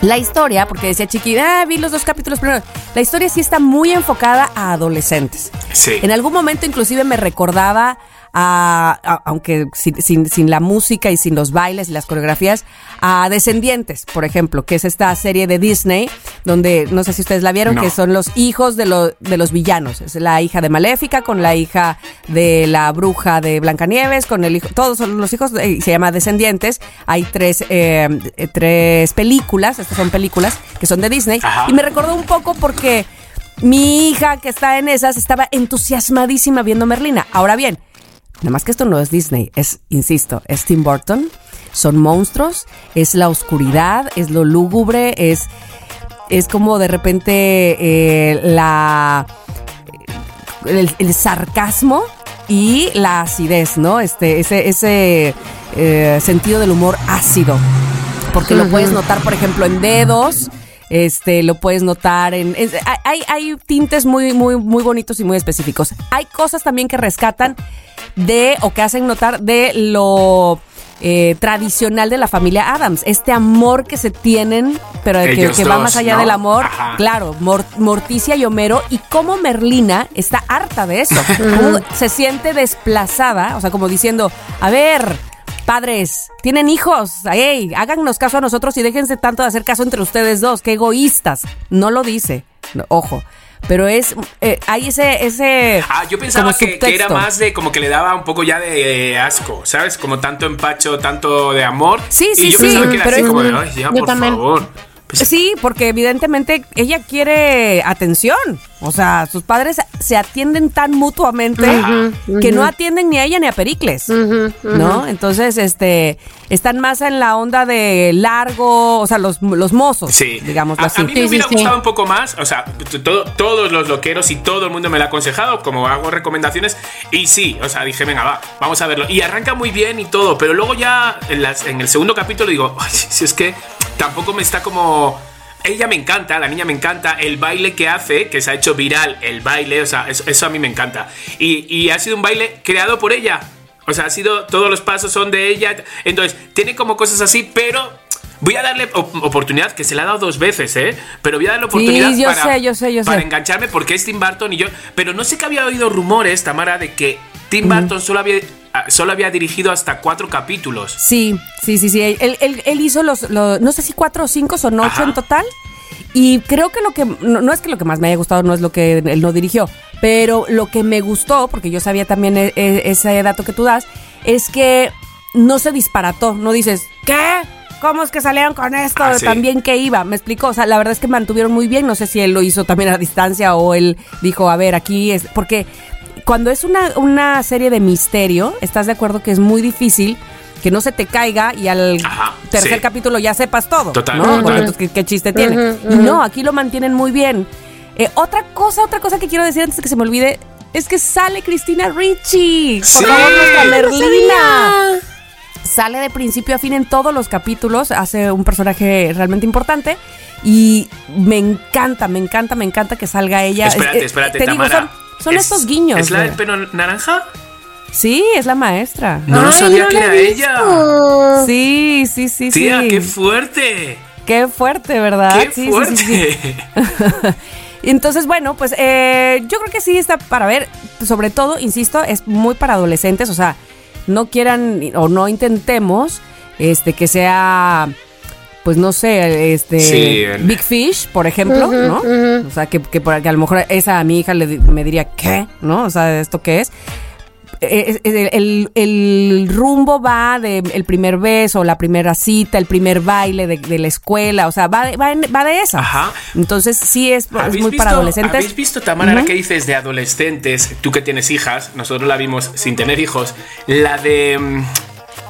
la historia, porque decía Chiqui, ah, vi los dos capítulos primero, la historia sí está muy enfocada a adolescentes. Sí. En algún momento inclusive me recordaba a, a- aunque sin, sin- sin la música y sin los bailes y las coreografías, a Descendientes, por ejemplo, que es esta serie de Disney, donde no sé si ustedes la vieron, No. que son los hijos de, lo- de los villanos. Es la hija de Maléfica con la hija de la bruja de Blancanieves, con el hijo, todos son los hijos, de- y se llama Descendientes. Hay tres, eh, eh, tres películas, estas son películas que son de Disney. Ajá. Y me recordó un poco porque mi hija que está en esas estaba entusiasmadísima viendo Merlina. Ahora bien, nada más que esto no es Disney, es, insisto, es Tim Burton. Son monstruos, es la oscuridad, es lo lúgubre, es, es como de repente eh, la el, el sarcasmo y la acidez, ¿no? Este, ese, ese eh, sentido del humor ácido. Porque lo puedes notar, por ejemplo, en dedos. Este, lo puedes notar en. es- hay, hay tintes muy, muy, muy bonitos y muy específicos. Hay cosas también que rescatan de, o que hacen notar de lo eh, tradicional de la familia Adams. Este amor que se tienen, pero que, que va más allá ¿no? del amor. Ajá. Claro, Mor- Morticia y Homero. Y cómo Merlina está harta de eso. Se siente desplazada, o sea, como diciendo, a ver, padres, tienen hijos, ey, háganos caso a nosotros y déjense tanto de hacer caso entre ustedes dos, qué egoístas. No lo dice, no, ojo. Pero es, eh, hay ese, ese. Ah, yo pensaba que, que era más de como que le daba un poco ya de eh, asco, ¿sabes? Como tanto empacho, tanto de amor. Sí, sí, y yo sí, pensaba que era pero así es- como de, ay, ya, Yo por también. favor. Pues, Sí, porque evidentemente ella quiere atención. O sea, sus padres se atienden tan mutuamente que no atienden ni a ella ni a Pericles. ¿No? Entonces, este, están más en la onda de largo, o sea, los, los mozos, Sí, digamos a, así. a mí me Sí, hubiera sí. gustado un poco más, o sea, todo- todos los loqueros y todo el mundo me lo ha aconsejado, como hago recomendaciones, y sí, o sea, dije, venga, va, vamos a verlo. Y arranca muy bien y todo, pero luego ya en, las- en el segundo capítulo digo, "Ay, si es que tampoco me está como... Ella me encanta, la niña me encanta, el baile que hace, que se ha hecho viral, el baile, o sea, eso, eso a mí me encanta. Y, y ha sido un baile creado por ella. O sea, ha sido, todos los pasos son de ella. Entonces, tiene como cosas así, pero voy a darle op- oportunidad, que se la ha dado dos veces, ¿eh? Pero voy a darle oportunidad yo para, sé, yo sé, yo para engancharme porque es Tim Burton y yo... Pero no sé que había oído rumores, Tamara, de que Tim Burton solo había, ah, solo había dirigido hasta cuatro capítulos. Sí, sí, sí, sí. Él, él- él hizo los, los- no sé si cuatro o cinco, son ocho Ajá. en total. Y creo que lo que, no, no es que lo que más me haya gustado, no es lo que él no dirigió, pero lo que me gustó, porque yo sabía también e- e- ese dato que tú das, es que no se disparató, no dices, ¿qué? ¿Cómo es que salieron con esto? Ah, sí. También que iba, me explicó. O sea, la verdad es que mantuvieron muy bien. No sé si él lo hizo también a distancia o él dijo, a ver, aquí es. Porque cuando es una, una serie de misterio, ¿estás de acuerdo que es muy difícil que no se te caiga y al Ajá, tercer sí. capítulo ya sepas todo? Total, ¿no? total. Entonces, ¿qué, qué chiste tiene? Y no, aquí lo mantienen muy bien. Eh, otra cosa, otra cosa que quiero decir antes de que se me olvide. Es que sale Cristina Ricci. Por Sí. favor, nuestra Merlina sale de principio a fin en todos los capítulos, hace un personaje realmente importante y me encanta, me encanta, me encanta que salga ella. espérate, Es- eh, espérate, te digo, Tamara. Son, son Es- estos guiños. ¿Es la de- del pelo naranja? Sí, es la maestra. No Ay, sabía no que era ella. Sí, sí, sí, Tía, sí. qué fuerte. Qué fuerte, ¿verdad? Qué Sí, sí, fuerte. sí, sí. Entonces, bueno, pues eh, yo creo que sí está para ver, sobre todo, insisto, es muy para adolescentes, o sea, no quieran o no intentemos este que sea pues no sé, este Sí, el- Big Fish, por ejemplo, ¿no? O sea, que, que, por- que a lo mejor esa a mi hija le, me diría, ¿qué? ¿No? O sea, ¿esto qué es? Eh, eh, el, el rumbo va de el primer beso, la primera cita, el primer baile de, de la escuela, o sea, va de, va en- va de esa. Ajá. Entonces sí es, es ¿Habéis muy para visto- adolescentes. ¿Habéis visto, Tamara, la Ujú. que dices de adolescentes? Tú que tienes hijas, nosotros la vimos sin tener hijos. La de.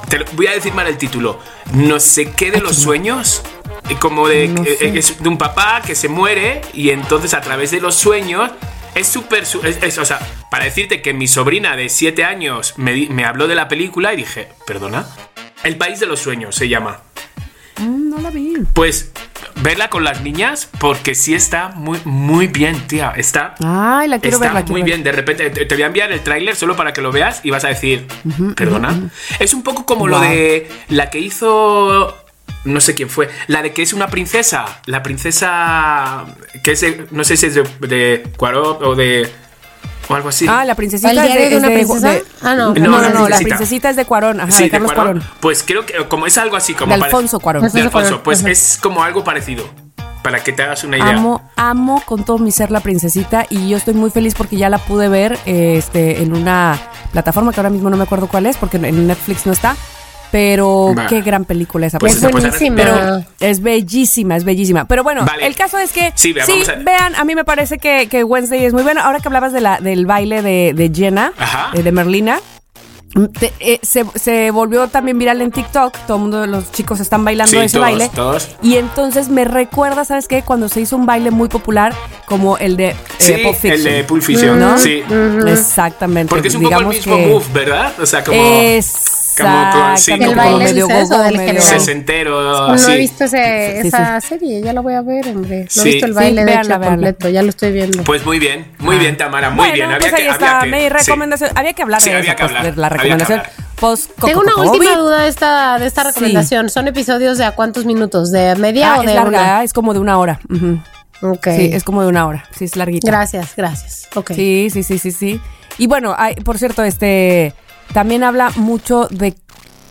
Te lo- voy a decir mal el título. No sé qué de los sueños. eh, Como de. No eh, sé. Es de un papá que se muere y entonces a través de los sueños. Es súper. o sea, para decirte que mi sobrina de 7 años me habló de la película y dije, ¿perdona? El país de los sueños se llama. Mm, no la vi. Pues verla con las niñas porque sí está muy, muy bien, tía. Está, Ay, la quiero está ver, la quiero muy ver. bien. De repente te, te voy a enviar el tráiler solo para que lo veas y vas a decir, perdona. Es un poco como lo de la que hizo... No sé quién fue. La de que es una princesa. La princesa. Que es de- No sé si es de, de Cuarón o de. O algo así. Ah, la princesita ¿El es diario de, de una de- princesa? de- Ah, no. no, No, no, la no, la princesita. es de Cuarón, ajá, Sí, de Carlos Cuarón. Cuarón. Pues creo que como es algo así como De Alfonso Cuarón. De Alfonso pues ajá. es como algo parecido. Para que te hagas una idea. Amo, amo con todo mi ser la princesita y yo estoy muy feliz porque ya la pude ver eh, este, en una plataforma que ahora mismo no me acuerdo cuál es porque en Netflix no está. Pero qué gran película esa. Pues es pues, buenísima. Pero es bellísima, es bellísima. Pero bueno, Vale. el caso es que Sí, sí, vea, vamos a- vean, a mí me parece que, que Wednesday es muy bueno. Ahora que hablabas de la, del baile de, de Jenna, Ajá. eh, de Merlina, te- eh, se, se volvió también viral en TikTok. Todo el mundo, los chicos están bailando Sí, ese todos, baile. todos. Y entonces me recuerda, ¿sabes qué? Cuando se hizo un baile muy popular como el de eh, Sí, Pulp Fiction. el de Pulp Fiction, ¿no? sí. Exactamente. Porque es un poco el Digamos mismo que- move, ¿verdad? O sea, como Exactamente, sí, ¿El como baile medio dices, o gogo, del medio- sesentero, No así. he visto ese, Sí, esa serie, ya la voy a ver, hombre. No Sí. he visto el Sí, baile de véanla, hecho véanla. completo, ya lo estoy viendo. Pues muy bien, muy bien, Tamara, muy bueno, bien. Había pues que, ahí había está, que- mi sí. recomendación. Había que hablar Sí, de, había eso, que pues, hablar, de la había que recomendación hablar. post Tengo una última duda de esta, de esta recomendación. ¿Son episodios de a cuántos minutos? ¿De media Ah, o es de larga, es como de una hora. Ujú. una? Ok. Sí, es como de una hora. Sí, es larguita. Gracias, gracias. Ok. Sí, sí, sí, sí, sí. Y bueno, hay- por cierto, este también habla mucho de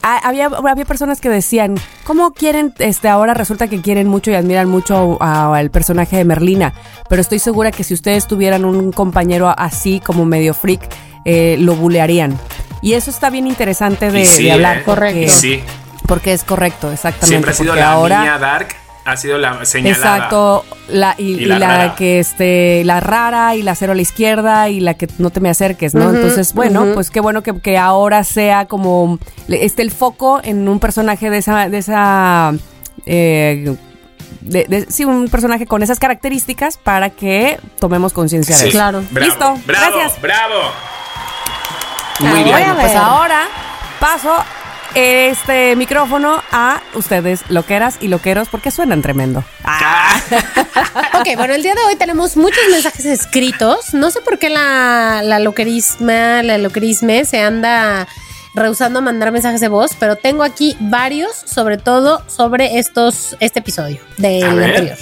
había, había personas que decían, ¿cómo quieren, este, ahora resulta que quieren mucho y admiran mucho a- al personaje de Merlina? Pero estoy segura que si ustedes tuvieran un compañero así como medio freak, eh, lo bulearían. Y eso está bien interesante de, Y sí, de hablar. ¿eh? Correcto. Y sí, Porque es correcto, exactamente. siempre ha sido la ahora, niña Dark, ha sido la señalada. Exacto, la, y, Y y la que este, la rara y la cero a la izquierda y la que no te me acerques, ¿no? Entonces, bueno, pues qué bueno que, que ahora sea como esté el foco en un personaje de esa, de esa eh, de- de- sí, un personaje con esas características para que tomemos conciencia de Sí, eso. Claro. bravo, Listo, bravo, gracias. bravo. Muy bien. Bueno, pues ahora paso este micrófono a ustedes, loqueras y loqueros, porque suenan tremendo. Ah, Ok, bueno, el día de hoy tenemos muchos mensajes escritos. No sé por qué la, la loquerisma, la loquerisme se anda rehusando a mandar mensajes de voz, pero tengo aquí varios, sobre todo sobre estos, este episodio del anterior.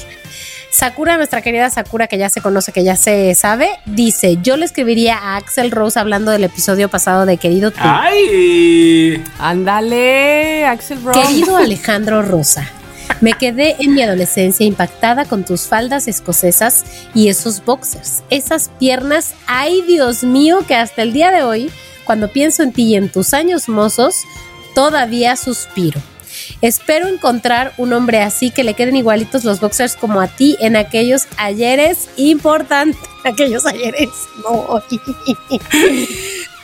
Sakura, nuestra querida Sakura, que ya se conoce, que ya se sabe, dice: Yo le escribiría a Axel Rose hablando del episodio pasado de Querido tú. Ay. Ándale, Axel Rose. Querido Alejandro Rosa, me quedé en mi adolescencia impactada con tus faldas escocesas y esos boxers, esas piernas, ay Dios mío, que hasta el día de hoy, cuando pienso en ti y en tus años mozos, todavía suspiro. Espero encontrar un hombre así que le queden igualitos los boxers como a ti en aquellos ayeres importantes. Aquellos ayeres. No.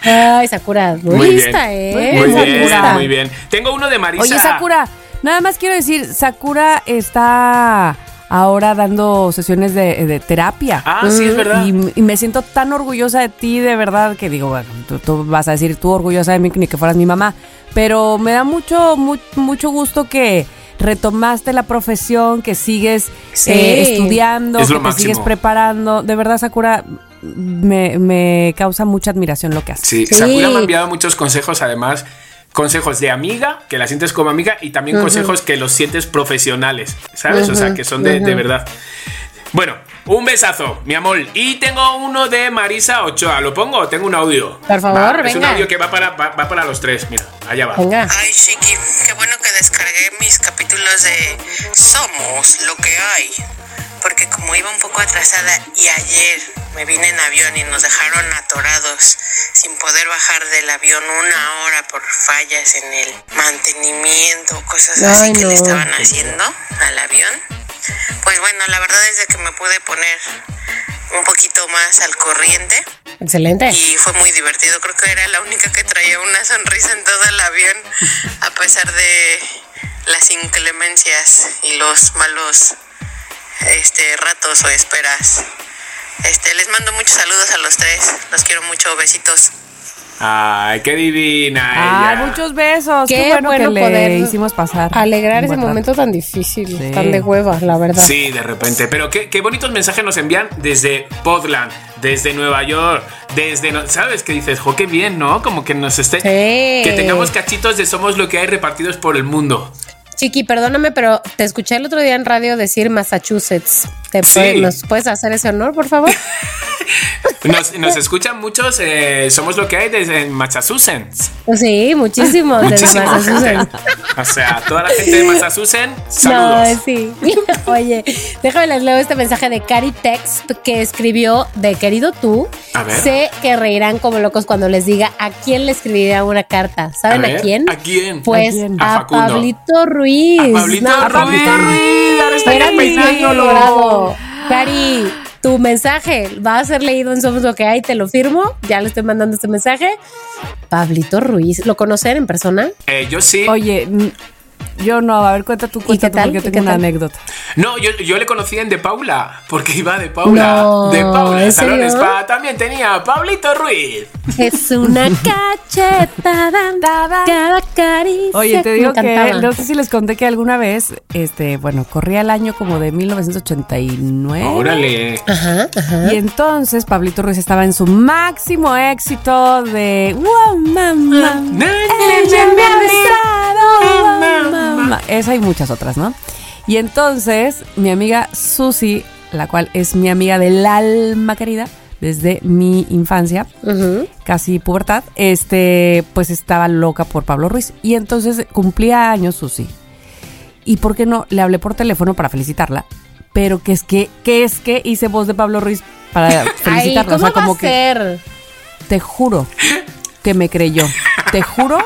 Ay, Sakura, muy, Muy lista, bien. ¿eh? Muy Sakura. bien, muy bien. Tengo uno de Marisa. Oye, Sakura, nada más quiero decir, Sakura está ahora dando sesiones de, de terapia. Ah, sí, es verdad. Y, y me siento tan orgullosa de ti, de verdad, que digo, bueno, tú, tú vas a decir tú orgullosa de mí ni que fueras mi mamá, pero me da mucho, mu- mucho gusto que retomaste la profesión, que sigues Sí. eh, estudiando, Es que te máximo. sigues preparando. De verdad, Sakura, me, me causa mucha admiración lo que haces. Sí, Sí. Sakura me ha enviado muchos consejos, además, consejos de amiga, que la sientes como amiga, y también consejos que los sientes profesionales, ¿sabes? O sea, que son de, de verdad. Bueno, un besazo, mi amor. Y tengo uno de Marisa Ochoa. ¿Lo pongo o tengo un audio? Por favor, Va, Es un venga. audio que va para, va, va para los tres. Mira, allá va. Venga. Ay, Chiqui, qué bueno que descargué mis capítulos de Somos lo que hay. Porque como iba un poco atrasada y ayer me vine en avión y nos dejaron atorados sin poder bajar del avión una hora por fallas en el mantenimiento, cosas así Ay, que no. le estaban haciendo al avión. Pues bueno, la verdad es de que me pude poner un poquito más al corriente Excelente. y fue muy divertido. Creo que era la única que traía una sonrisa en todo el avión, a pesar de las inclemencias y los malos este, ratos o esperas. Este, les mando muchos saludos a los tres. Los quiero mucho. Besitos. Ay, qué divina. Ay, ella. muchos besos. Qué, Qué bueno, bueno que le poder hicimos pasar. Alegrar ese rato. momento tan difícil, Sí. tan de hueva, la verdad. Sí, de repente. Pero qué, qué bonitos mensajes nos envían desde Portland, desde Nueva York, desde... no- ¿Sabes? Que dices, jo, qué bien, ¿no? Como que nos esté... Sí. Que tengamos cachitos de Somos lo que hay repartidos por el mundo. Chiqui, perdóname, pero te escuché el otro día en radio decir Massachusetts. ¿Te Sí. puede- ¿Nos puedes hacer ese honor, por favor? Nos, nos escuchan muchos, eh, somos lo que hay desde Massachusetts. Sí, muchísimo, desde Muchísima Massachusetts. O sea, toda la gente de Massachusetts, No, saludos. sí. Oye, déjame les leo este mensaje de Cari Text que escribió de querido tú. A ver. Sé que reirán como locos cuando les diga a quién le escribiría una carta. ¿Saben a, quién? ¿a quién? Pues ¿A quién? A. Pablito Ruiz. A Pablito No, Ruiz. Peinándolo. logrado. Cari, tu mensaje va a ser leído en Somos lo que hay, te lo firmo. Ya le estoy mandando este mensaje. Pablito Ruiz, ¿lo conocen en persona? Eh, yo sí. Oye, yo no, a ver, cuenta tú, cuenta qué tú, tal? porque ¿Y yo tengo una tal? anécdota. No, yo, yo le conocí en De Paula, porque iba de Paula. No, de Paula, ¿en el Salón serio? Spa también tenía a Pablito Ruiz. Es una cachetada cada caricia. Oye, te digo que no sé si les conté que alguna vez, este, bueno, corría el año como de 1989. Órale. Ajá, ajá. Y entonces Pablito Ruiz estaba en su máximo éxito de Wow, mamá. Ella me ha besado, wow, mamá. Esa y muchas otras, ¿no? Y entonces mi amiga Susi, la cual es mi amiga del alma querida desde mi infancia, casi pubertad, este, pues estaba loca por Pablo Ruiz. Y entonces cumplía años Susi. Y por qué no, le hablé por teléfono para felicitarla. Pero que es que, que es que hice voz de Pablo Ruiz para Ay, felicitarla. ¿cómo o sea, como va a que ser? te juro que me creyó. Te juro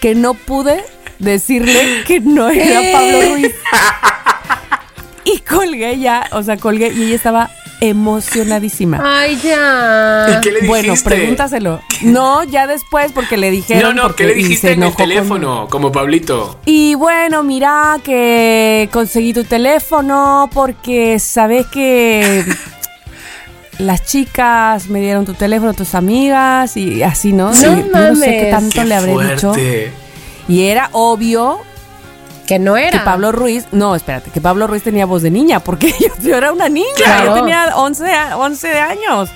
que no pude decirle que no era Pablo Ruiz. Y colgué ya, o sea, colgué y ella estaba emocionadísima. Ay, ya. ¿Y qué le dijiste? Bueno, pregúntaselo. No, ya después porque le No, dijeron. no, porque- ¿qué le dijiste en el con- teléfono? Como Pablito. Y bueno, mira que conseguí tu teléfono porque sabes que las chicas me dieron tu teléfono, tus amigas y así, ¿no? No Y yo no sé mames. qué tanto Qué le habré dicho. Y era obvio Que no era. que Pablo Ruiz, no, espérate, que Pablo Ruiz tenía voz de niña, porque yo, yo era una niña, Claro. yo tenía 11, a- 11 de años.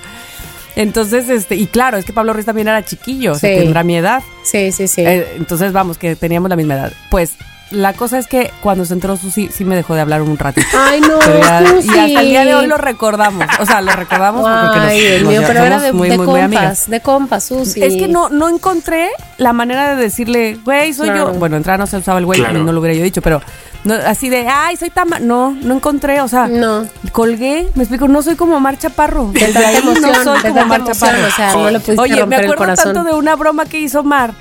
Entonces, este, y claro, es que Pablo Ruiz también era chiquillo, o sea, Sí. tendrá mi edad. Sí, sí, sí. Eh, entonces, vamos, que teníamos la misma edad. Pues, la cosa es que cuando se entró Susi, sí me dejó de hablar un ratito. Ay, no. Pero ya- Susi. y hasta el día de hoy lo recordamos. O sea, lo recordamos porque nos, Ay, Dios nos mío, pero era de, muy, de muy, muy amigas. compas, de compas, Susi. Es que no, no encontré la manera de decirle, güey, soy Claro. yo. Bueno, entrar no se usaba el güey, Claro. no lo hubiera yo dicho, pero no, así de, ay, soy Tama. No, no encontré, o sea, No. colgué, me explico, no soy como Mar Chaparro. De Desde tanta ahí emoción, no soy como Mar emoción, Chaparro. o sea, no le pudiste Oye, me el acuerdo corazón. tanto de una broma que hizo Mar,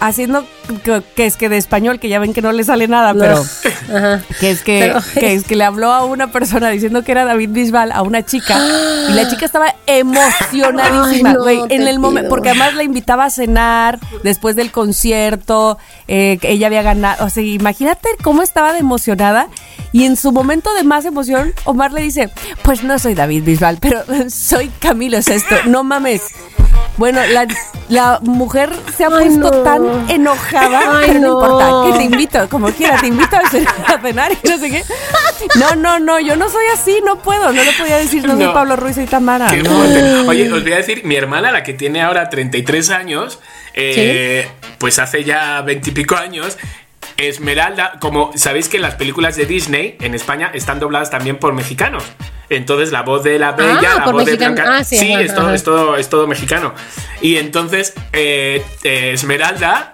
haciendo que, que es que de español, que ya ven que no le sale nada, No. pero Ajá. que es que, Pero- que es que le habló a una persona diciendo que era David Bisbal a una chica y la chica estaba emocionadísima, no, güey, en el momento, porque además la invitaba a cenar después del concierto, eh, que ella había ganado, o sea, imagínate cómo estaba de emocionada y en su momento de más emoción, Omar le dice, pues no soy David Bisbal, pero soy Camilo Sesto, no mames. Bueno, la, la mujer se ha Ay, puesto no. tan enojada, Ay, pero no, no. importa, que te invito, como quiera, te invito a cenar, y no sé qué. No, no, no, yo no soy así, no puedo, no le podía decir, no, soy No. Pablo Ruiz, soy Tamara. Qué fuerte. Oye, os voy a decir, mi hermana, la que tiene ahora 33 años, eh, pues hace ya 20 y pico años, Esmeralda, como sabéis que las películas de Disney en España están dobladas también por mexicanos. Entonces la voz de la bella, Ah, la voz de. Blanca. Ah, sí, ajá, es, todo, es, todo, es todo mexicano. Y entonces eh, eh, Esmeralda,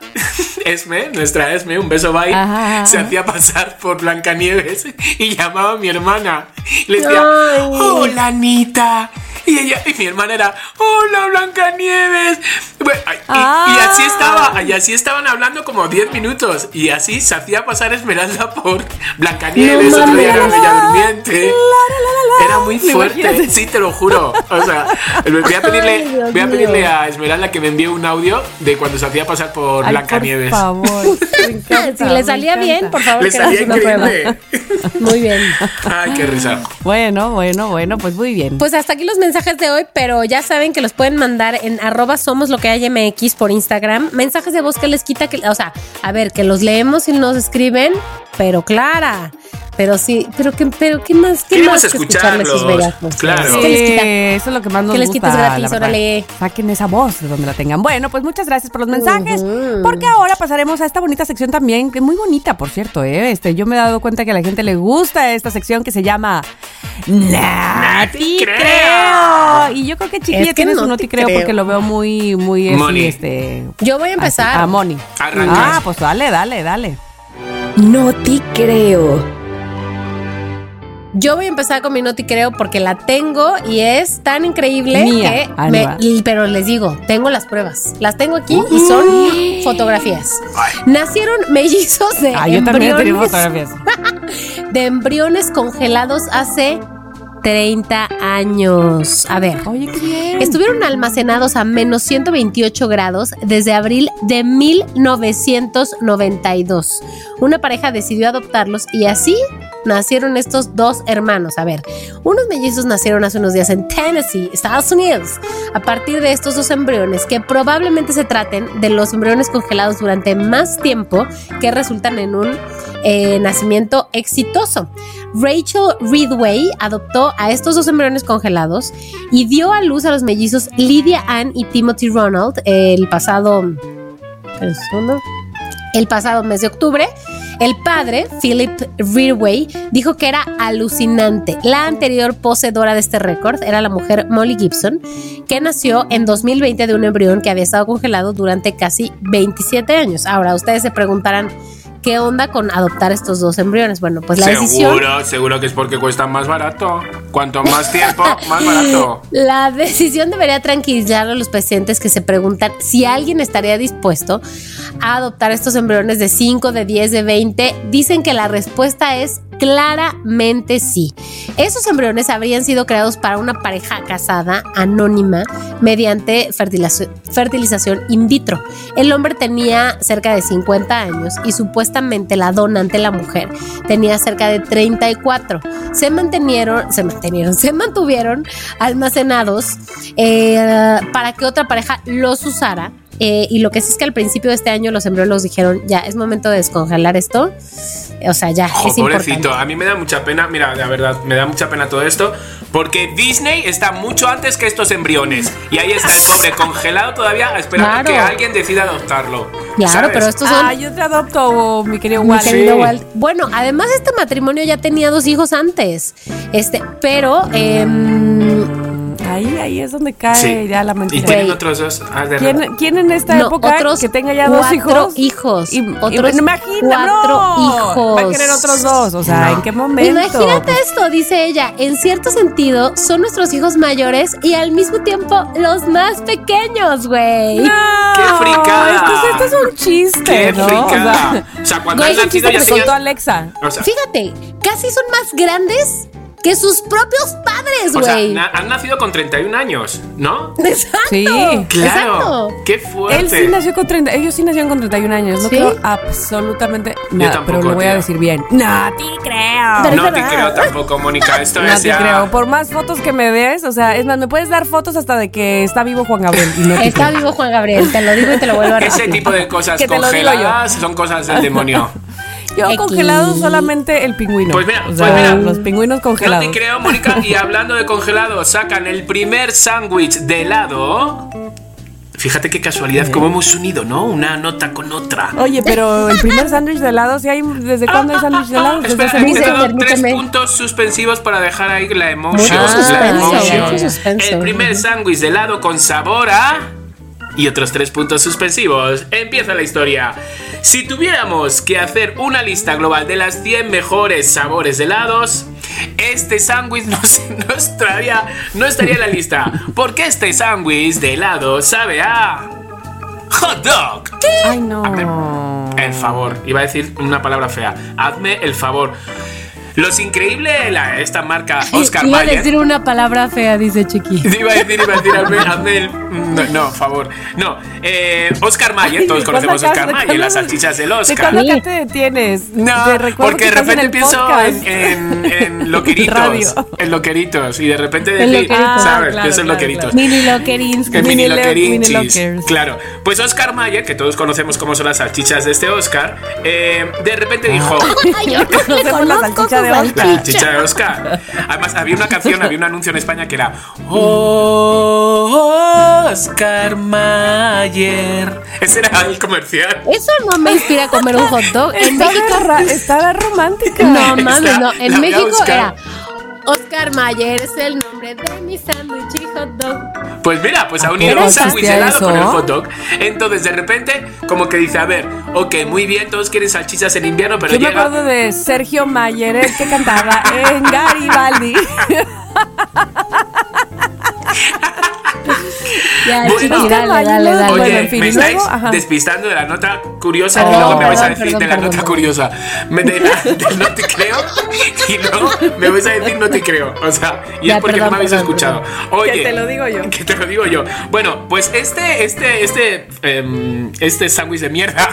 Esme, nuestra Esme, un beso bye, Ajá. se hacía pasar por Blancanieves y llamaba a mi hermana. Y le decía, Ay. hola Anita. Y ella, y mi hermana era, hola Blancanieves. Bueno, y, y así Ah. estaba, y así estaban hablando como 10 minutos. Y así se hacía pasar Esmeralda por Blancanieves, No otro día era. Bella Durmiente. Era muy fuerte, sí, te lo juro. O sea, voy a pedirle, Ay, voy a pedirle a Esmeralda que me envíe un audio de cuando se hacía pasar por Ay, Blancanieves. Por favor. encanta, Si le salía bien, por favor, Le que salía una prueba. increíble. Muy bien. Ay, qué risa. Bueno, bueno, bueno, pues muy bien. Pues hasta aquí los mensajes de hoy, pero ya saben que los pueden mandar en arroba somos lo que hay MX por Instagram. Mensajes de voz que les quita, que, o sea, a ver, que los leemos y nos escriben, pero clara. Pero sí, pero que, pero qué más, qué Queremos más que escucharle sus escucharlos, bellas voces? claro. Eso es lo que más nos ¿Qué les gusta. quitas gratis? Órale. Saquen esa voz de donde la tengan. Bueno, pues muchas gracias por los mensajes. Porque ahora pasaremos a esta bonita sección también, que es muy bonita, por cierto, ¿eh? Este, yo me he dado cuenta que a la gente le gusta esta sección que se llama te creo. Y yo creo que chiquilla Es que tiene no su no te te creo, creo. porque lo veo muy, muy así, Moni. este. Yo voy a empezar. así, A Moni. Arrancas. Ah, pues dale, dale, dale. No te creo. Yo voy a empezar con mi noti creo porque la tengo y es tan increíble Mía. que me- y- pero les digo, tengo las pruebas. Las tengo aquí y son fotografías. Nacieron mellizos de Ah, yo también embriones, fotografías. de embriones congelados hace 30 años. A ver. Oye, qué bien. Estuvieron almacenados a menos 128 grados desde abril de 1992. Una pareja decidió adoptarlos y así nacieron estos dos hermanos. A ver, unos mellizos nacieron hace unos días en Tennessee, Estados Unidos, a partir de estos dos embriones que probablemente se traten de los embriones congelados durante más tiempo que resultan en un eh, nacimiento exitoso. Rachel Ridway adoptó a estos dos embriones congelados y dio a luz a los mellizos Lydia Ann y Timothy Ronald el pasado. ¿el pasado mes de octubre. El padre, Philip Ridway, dijo que era alucinante. La anterior poseedora de este récord era la mujer Molly Gibson, que nació en 2020 de un embrión que había estado congelado durante casi 27 años. Ahora, ustedes se preguntarán, ¿qué onda con adoptar estos dos embriones? Bueno, pues la decisión... Seguro, seguro que es porque cuestan más barato. Cuanto más tiempo, más barato. La decisión debería tranquilizar a los pacientes que se preguntan si alguien estaría dispuesto a adoptar estos embriones de 5, de 10, de 20. Dicen que la respuesta es claramente sí. Esos embriones habrían sido creados para una pareja casada anónima mediante fertilización, in vitro. El hombre tenía cerca de 50 años y supuestamente la donante, la mujer, tenía cerca de 34. Se mantenieron, se mantenieron, se mantuvieron almacenados eh, para que otra pareja los usara. Eh, y lo que sí es que al principio de este año los embriones dijeron, ya es momento de descongelar esto. O sea, ya Jo, es pobrecito, importante. a mí me da mucha pena, mira, la verdad, me da mucha pena todo esto, porque Disney está mucho antes que estos embriones. Y ahí está el pobre congelado todavía esperando Claro. que alguien decida adoptarlo. Claro, ¿sabes? pero estos son Ah, yo te adopto, mi querido Mi Wally. querido Sí. Walt. Bueno, además este matrimonio ya tenía dos hijos antes. Este, pero em, Ahí, ahí es donde cae Sí. ya la Y mentira. tienen Güey. otros dos. Ah, de ¿Quién, quién en esta no, época otros que tenga ya dos hijos? hijos. Y, otros y- imagina, cuatro no, hijos. Va a querer otros dos. O sea, No. ¿en qué momento? Imagínate esto, dice ella. En cierto sentido, son nuestros hijos mayores y al mismo tiempo los más pequeños, güey. No, ¡Qué fricada! Esto, es- esto es un chiste, ¡Qué ¿no? fricada! O sea, O sea, cuando han un nacido chiste ya tenían... Alexa. O sea, Fíjate, casi son más grandes que sus propios padres, o sea, güey. na- han nacido con 31 años, ¿no? Exacto. Sí. Claro. Exacto. ¡Qué fuerte! Él sí nació con 30, ellos sí nacieron con 31 años, no ¿Sí? creo absolutamente nada, tampoco, pero lo voy a tía. decir bien. No te creo. Pero- No te creo tampoco, Mónica. Esto no es te ya... creo. Por más fotos que me des, o sea, es más, me puedes dar fotos hasta de que está vivo Juan Gabriel. y no te Está vivo Juan Gabriel, te lo digo y te lo vuelvo a Ese repetir. tipo de cosas Que te lo digo yo. congeladas son cosas del demonio. Yo X. congelado solamente el pingüino. Pues mira, O pues sea, mira. los pingüinos No congelados. te creo, Mónica. Y hablando de congelado, sacan el primer sándwich de helado. Fíjate qué casualidad, cómo hemos unido, ¿no? Una nota con otra. Oye, pero el primer sándwich de helado, ¿sí hay, ¿desde cuándo hay sándwich de helado? Espera, hace mucho. quitado tres permíteme. puntos suspensivos para dejar ahí la emoción. La emoción. El primer sándwich de helado con sabor a. Y otros tres puntos suspensivos. Empieza la historia. Si tuviéramos que hacer una lista global de las 100 mejores sabores de helados, este sándwich no, estaría, no estaría en la lista. Porque este sándwich de helado sabe a. Hot dog. Ay, no. El favor. Iba a decir una palabra fea. Hazme el favor. Los increíble, la, esta marca Oscar Iba a Mayer. decir una palabra fea, dice Chiqui. Iba a decir, iba a decir, hazme, hazme el. No, no, favor. No, eh, Oscar Mayer, todos ¿De conocemos a cuándo Oscar Mayer, las cuándo- salchichas del ¿De Oscar. cuándo acá te detienes? No, Te porque que de en repente el pienso en, en, en loqueritos. Radio. En loqueritos. Y de repente En decir, loqueritos. ¿sabes? Ah, claro, son claro, loqueritos. Mini Lockerinsky. Que mini Mini lo- loquerinchis. mini. Claro. Pues Oscar Mayer, que todos conocemos cómo son las salchichas de este Oscar, eh, de repente dijo. Ay, yo no conozco salchicha su de Oscar. La chicha de Oscar. Además, había una canción, había un anuncio en España que era Oscar Mayer. Ese era el comercial. Eso no me inspira a comer un hot dog. En Estaba, México. estaba romántica. No mames, no. En México era. Oscar Oscar Mayer es el nombre de mi sándwich y hot dog. Pues mira, pues unido hora un sándwich helado con el hot dog. Entonces, de repente, como que dice, a ver, ok, muy bien, todos quieren salchichas en invierno, pero Yo me llega... acuerdo de Sergio Mayer, el que cantaba en Garibaldi. Ya, Bueno. dale, dale, dale. Oye, Bueno, en fin, me estáis luego, despistando de la nota curiosa y Perdón, luego me vais a perdón, decir de la perdón. nota curiosa. Me de la, no te creo y luego me vais a decir no te creo. O sea, y Ya, es porque perdón, no me habéis escuchado. Oye, Que te lo digo yo. Que te lo digo yo. Bueno, pues este, este, este, em, este sándwich de mierda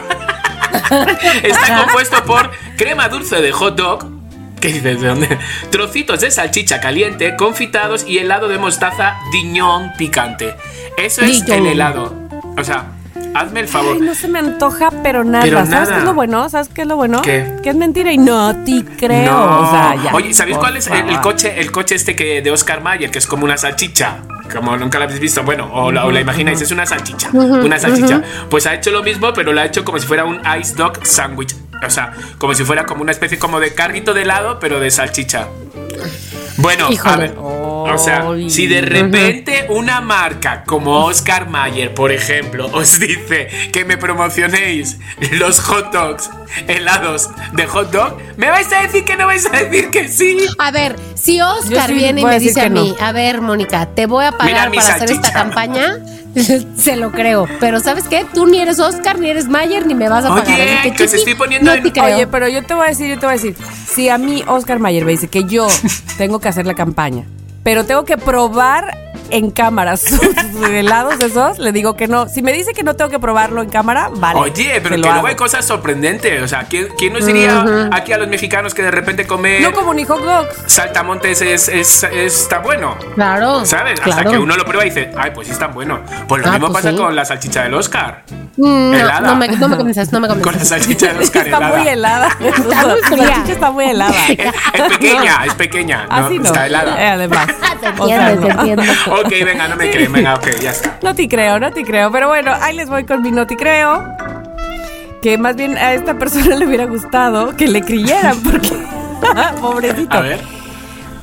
está compuesto por crema dulce de hot dog. ¿Qué dices? ¿De dónde? Trocitos de salchicha caliente, confitados y helado de mostaza diñón picante. Eso es el helado. O sea, hazme el favor. Ay, no se me antoja, pero nada. Pero ¿Sabes nada. qué es lo bueno? ¿Sabes qué es lo bueno? ¿Qué? Que es mentira y no te creo. No. O sea, ya. Oye, ¿sabéis cuál es el, el coche? El coche este que de Oscar Mayer, que es como una salchicha. Como nunca la habéis visto. Bueno, o la, o la imagináis, es una salchicha. Una salchicha. Pues ha hecho lo mismo, pero lo ha hecho como si fuera un ice dog sandwich. O sea, como si fuera como una especie como de carrito de helado, pero de salchicha. Bueno, a ver. O sea, si de repente una marca como Oscar Mayer, por ejemplo, os dice que me promocionéis los hot dogs, helados de hot dog, ¿me vais a decir que no vais a decir que sí? A ver, si Oscar sí viene y me dice que a mí, no. a ver, Mónica, te voy a pagar para hacer esta campaña, se lo creo. Pero ¿sabes qué? Tú ni eres Oscar, ni eres Mayer, ni me vas a Oye, pagar. Que estoy poniendo no en- te creo. Oye, pero yo te voy a decir, yo te voy a decir, si a mí Oscar Mayer me dice que yo tengo que hacer la campaña, pero tengo que probar en cámara sus helados esos, le digo que no. Si me dice que no tengo que probarlo en cámara, vale. Oye, pero que luego hago. hay cosas sorprendentes. O sea, ¿quién, quién nos diría aquí a los mexicanos que de repente comer No como ni hot dogs. saltamontes es, es- está bueno? Claro. ¿Sabes? Hasta claro. que uno lo prueba y dice, ay, pues sí están bueno. Pues lo Ah, mismo pues pasa sí. con la salchicha del Oscar. Mm, helada. No, no me, no me convences, no me Con la convences. salchicha del Oscar Está helada. muy helada. Está muy fría. salchicha está muy helada. Es, es pequeña, es pequeña. No, Así no. Está helada. Eh, además. Se O sea, entiende, no. Ok, venga, no me creen. Venga, ok, ya está. No te creo, no te creo. Pero bueno, ahí les voy con mi no te creo. Que más bien a esta persona le hubiera gustado que le creyeran, porque. Pobrecito. A ver.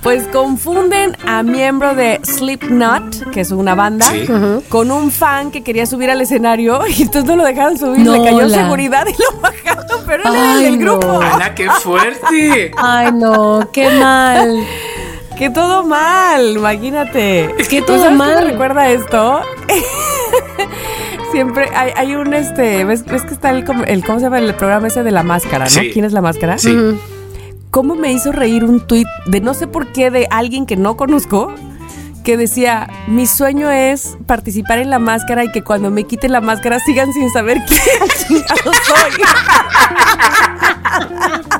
Pues confunden a miembro de Slipknot, que es una banda, Sí. con un fan que quería subir al escenario y entonces no lo dejaron subir, le cayó la- seguridad y lo bajaron, pero él era del no. grupo. ¡Hala, qué fuerte! Ay, no, qué mal. Que todo mal, imagínate. Que ¿Tú todo sabes mal. me recuerda esto? Siempre hay, hay un este, ¿ves, ves que está el, el, ¿cómo se llama el programa ese de la máscara, no? Sí. ¿Quién es la máscara? Sí. ¿Cómo me hizo reír un tuit de no sé por qué de alguien que no conozco? Que decía, mi sueño es participar en la máscara y que cuando me quiten la máscara sigan sin saber quién soy.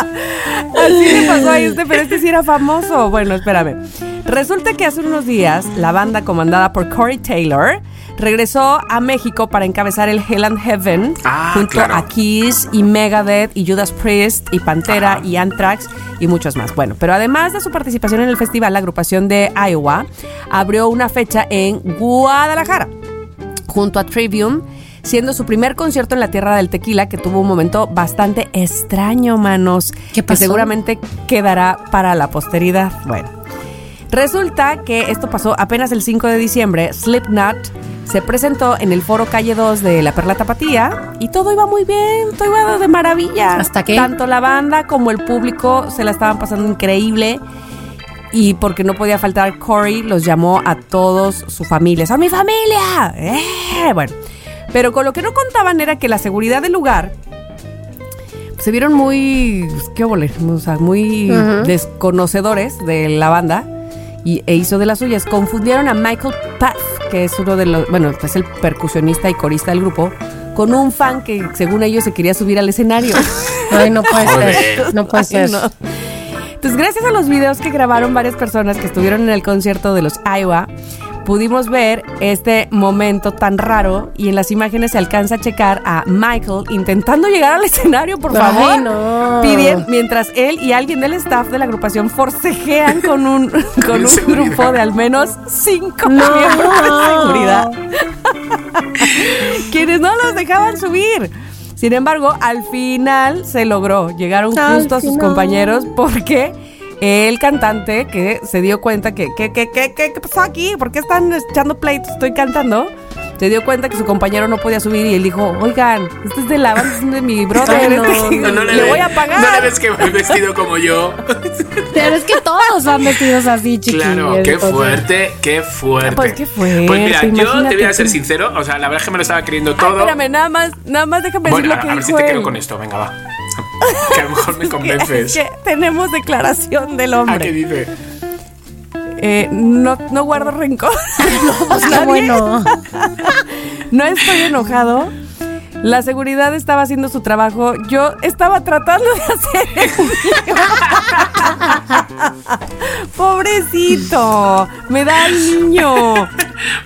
Así le pasó a este, pero este sí era famoso. Bueno, espérame. Resulta que hace unos días la banda comandada por Corey Taylor regresó a México para encabezar el Hell and Heaven Ah, junto claro. a Kiss y Megadeth y Judas Priest y Pantera Ajá. y Anthrax y muchos más. Bueno, pero además de su participación en el festival, la agrupación de Iowa abrió una fecha en Guadalajara junto a Trivium, siendo su primer concierto en la tierra del tequila, que tuvo un momento bastante extraño, manos, ¿Qué que pasó? seguramente quedará para la posteridad. Bueno, resulta que esto pasó apenas el 5 de diciembre. Slipknot se presentó en el foro Calle 2 de La Perla Tapatía y todo iba muy bien, todo iba de maravilla. ¿Hasta qué? Tanto la banda como el público se la estaban pasando increíble y porque no podía faltar Corey, los llamó a todos su familia. ¡Son mi familia! ¡Eh! Bueno, pero con lo que no contaban era que la seguridad del lugar se vieron muy, pues, qué obole, o sea, muy desconocedores de la banda y, e hizo de las suyas. Confundieron a Michael Path, que es uno de los, bueno, es el percusionista y corista del grupo, con un fan que según ellos se quería subir al escenario. Ay, no puede ser. No puede Ay, ser. no. Entonces, gracias a los videos que grabaron varias personas que estuvieron en el concierto de los Iowa, pudimos ver este momento tan raro y en las imágenes se alcanza a checar a Michael intentando llegar al escenario, por Ay, favor. no. Pidien- mientras él y alguien del staff de la agrupación forcejean con un, con un grupo de al menos cinco No. miembros de seguridad quienes no los dejaban subir. Sin embargo, al final se logró. Llegaron justo a sus compañeros porque el cantante que se dio cuenta que, que, que, que, que- ¿qué pasó aquí? ¿Por qué están echando pleitos? Estoy cantando. Se dio cuenta que su compañero no podía subir y él dijo, oigan, este es de la banda, este es de mi brother, Ay, no, no, No, no le, ve- voy a pagar. No le ves que voy vestido como yo. Pero es que todos van vestidos así, chiquillos. Claro, qué entonces- fuerte, qué fuerte. Pues qué fuerte, Pues mira, yo te voy a ser sincero, o sea, la verdad es que me lo estaba creyendo Ay, todo. espérame, nada más, nada más déjame bueno, decir a, lo que a ver si dijo te él. quedo con esto, venga, va. que a lo mejor me Es convences. que tenemos declaración del ¿A qué hombre. dice? Eh, no, no guardo rencor. Pues qué bueno. No estoy enojado. La seguridad estaba haciendo su trabajo. Yo estaba tratando de hacer el mío. Pobrecito. Me da el niño.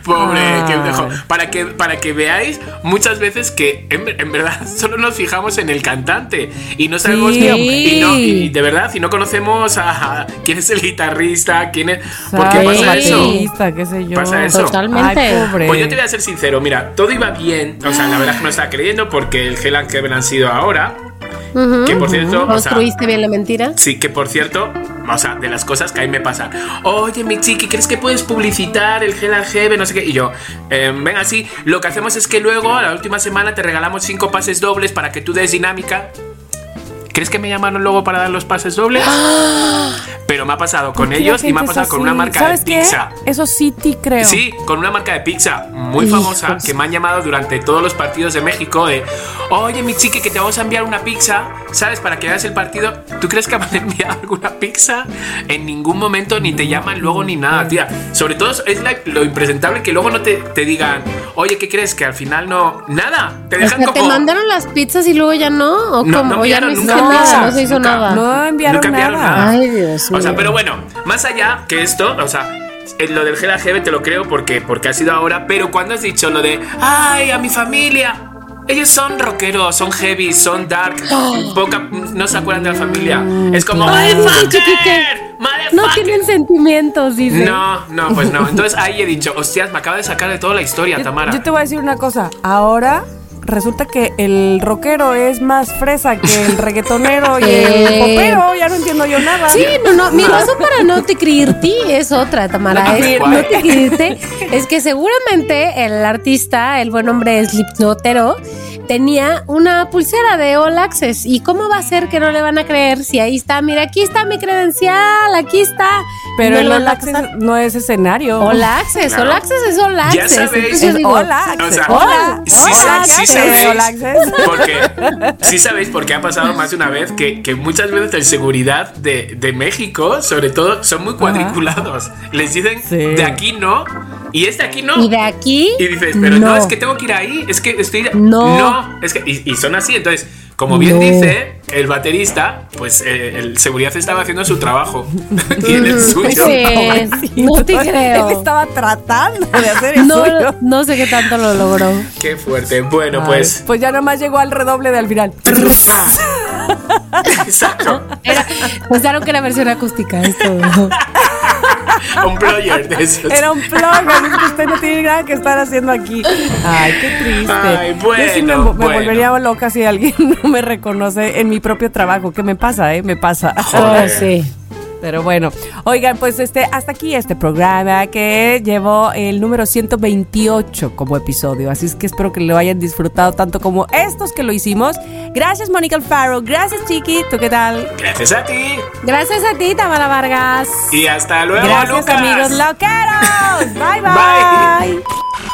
Pobre, Ay. que dejó. Para que, para que veáis muchas veces que en, en verdad solo nos fijamos en el cantante y no sabemos Sí. ni- y, no- y de verdad, si no conocemos a, a quién es el guitarrista, quién es. ¿Por qué pasa eso? qué sé yo. Pasa eso. Totalmente. Ay, pobre. Pues yo te voy a ser sincero, mira, todo iba bien. O sea, la verdad es que no estaba creyendo porque el and Heaven han sido ahora. Ujú. Que por cierto, o sea, ¿Construiste bien la mentira? Sí, que por cierto, o sea, de las cosas que a mí me pasan. Oye, mi chiqui, ¿crees que puedes publicitar el Hell and Heaven? No sé qué. Y yo, eh, venga, sí, lo que hacemos es que luego, la última semana, te regalamos cinco pases dobles para que tú des dinámica. ¿Crees que me llamaron luego para dar los pases dobles? Pero me ha pasado con ¿Por qué ellos y me ha pasado con una marca ¿Sabes de qué? pizza. Eso sí te creo. Sí, con una marca de pizza muy Hijos. famosa que me han llamado durante todos los partidos de México de, oye mi chiqui que te vamos a enviar una pizza, ¿sabes? Para que hagas el partido. ¿Tú crees que me han enviado alguna pizza? En ningún momento ni te llaman luego ni nada, tía. Sobre todo es la- lo impresentable que luego no te, te digan, oye, ¿qué crees? Que al final no... Nada, te O dejan sea, ¿te como... mandaron las pizzas y luego ya no? ¿O No, cómo? no ¿O ya no hiciste nada? pizzas, no se hizo nunca. nada. No enviaron Nunca enviaron nada. nada. Ay, Dios mío. O sea, pero bueno, más allá que esto, o sea, en lo del Gela GB te lo creo porque, porque ha sido ahora, pero cuando has dicho lo de, ay, a mi familia, ellos son rockeros, son heavy, son dark, poca, no se acuerdan de la familia. Es como, Ay, ¡Motherfucker! No tienen sentimientos, dice. No, no, pues no. Entonces ahí he dicho, hostias, me acaba de sacar de toda la historia, Yo, Tamara. yo te voy a decir una cosa. Ahora resulta que el rockero es más fresa que el reggaetonero y el popero. Ya no entiendo yo nada. Sí, no, no, mi razón para no te creerte es otra, Tamara. No, Es, no te creerte es que seguramente el artista, el buen hombre Slipknotero, tenía una pulsera de All Access. ¿Y cómo va a ser que no le van a creer si ahí está? Mira, aquí está mi credencial, aquí está. Pero No el All Access no es escenario. All Access. All Access es All Access. sabéis. Yo Es digo, All Access. O sea, hola. sí, hola, sa- ¿qué sí sabéis. All Access. Porque sí sabéis porque ha pasado más de una vez que, que muchas veces el seguridad de, de México, sobre todo, son muy cuadriculados. Les dicen Sí. de aquí no y este aquí no. y de aquí. Y dices, pero no. es que tengo que ir ahí, es que estoy. No. No, es que. Y, y son así, entonces, como bien No. dice el baterista, pues eh, el seguridad estaba haciendo su trabajo y en el suyo. Sí, no te creo. Él estaba tratando de hacer el No, suyo. no sé qué tanto lo logró. Qué fuerte. Bueno, Ay, pues. pues ya nomás llegó al redoble de al final. Exacto. Era, pensaron que era versión acústica esto. Un player de esos. Era un plug, así es que usted no tiene nada que estar haciendo aquí. Ay, qué triste. Ay, Yo sí me, bueno, me bueno. volvería loca si alguien no me reconoce en mi propio trabajo. ¿Qué me pasa, eh? Me pasa. Joder. Oh, sí. Pero bueno, oigan, pues este, hasta aquí este programa que llevó el número 128 como episodio. Así es que espero que lo hayan disfrutado tanto como estos que lo hicimos. Gracias, Mónica Alfaro. Gracias, Chiqui. ¿Tú qué tal? Gracias a ti. Gracias a ti, Tamara Vargas. Y hasta luego, Gracias, Lucas. amigos loqueros. Bye, bye. Bye.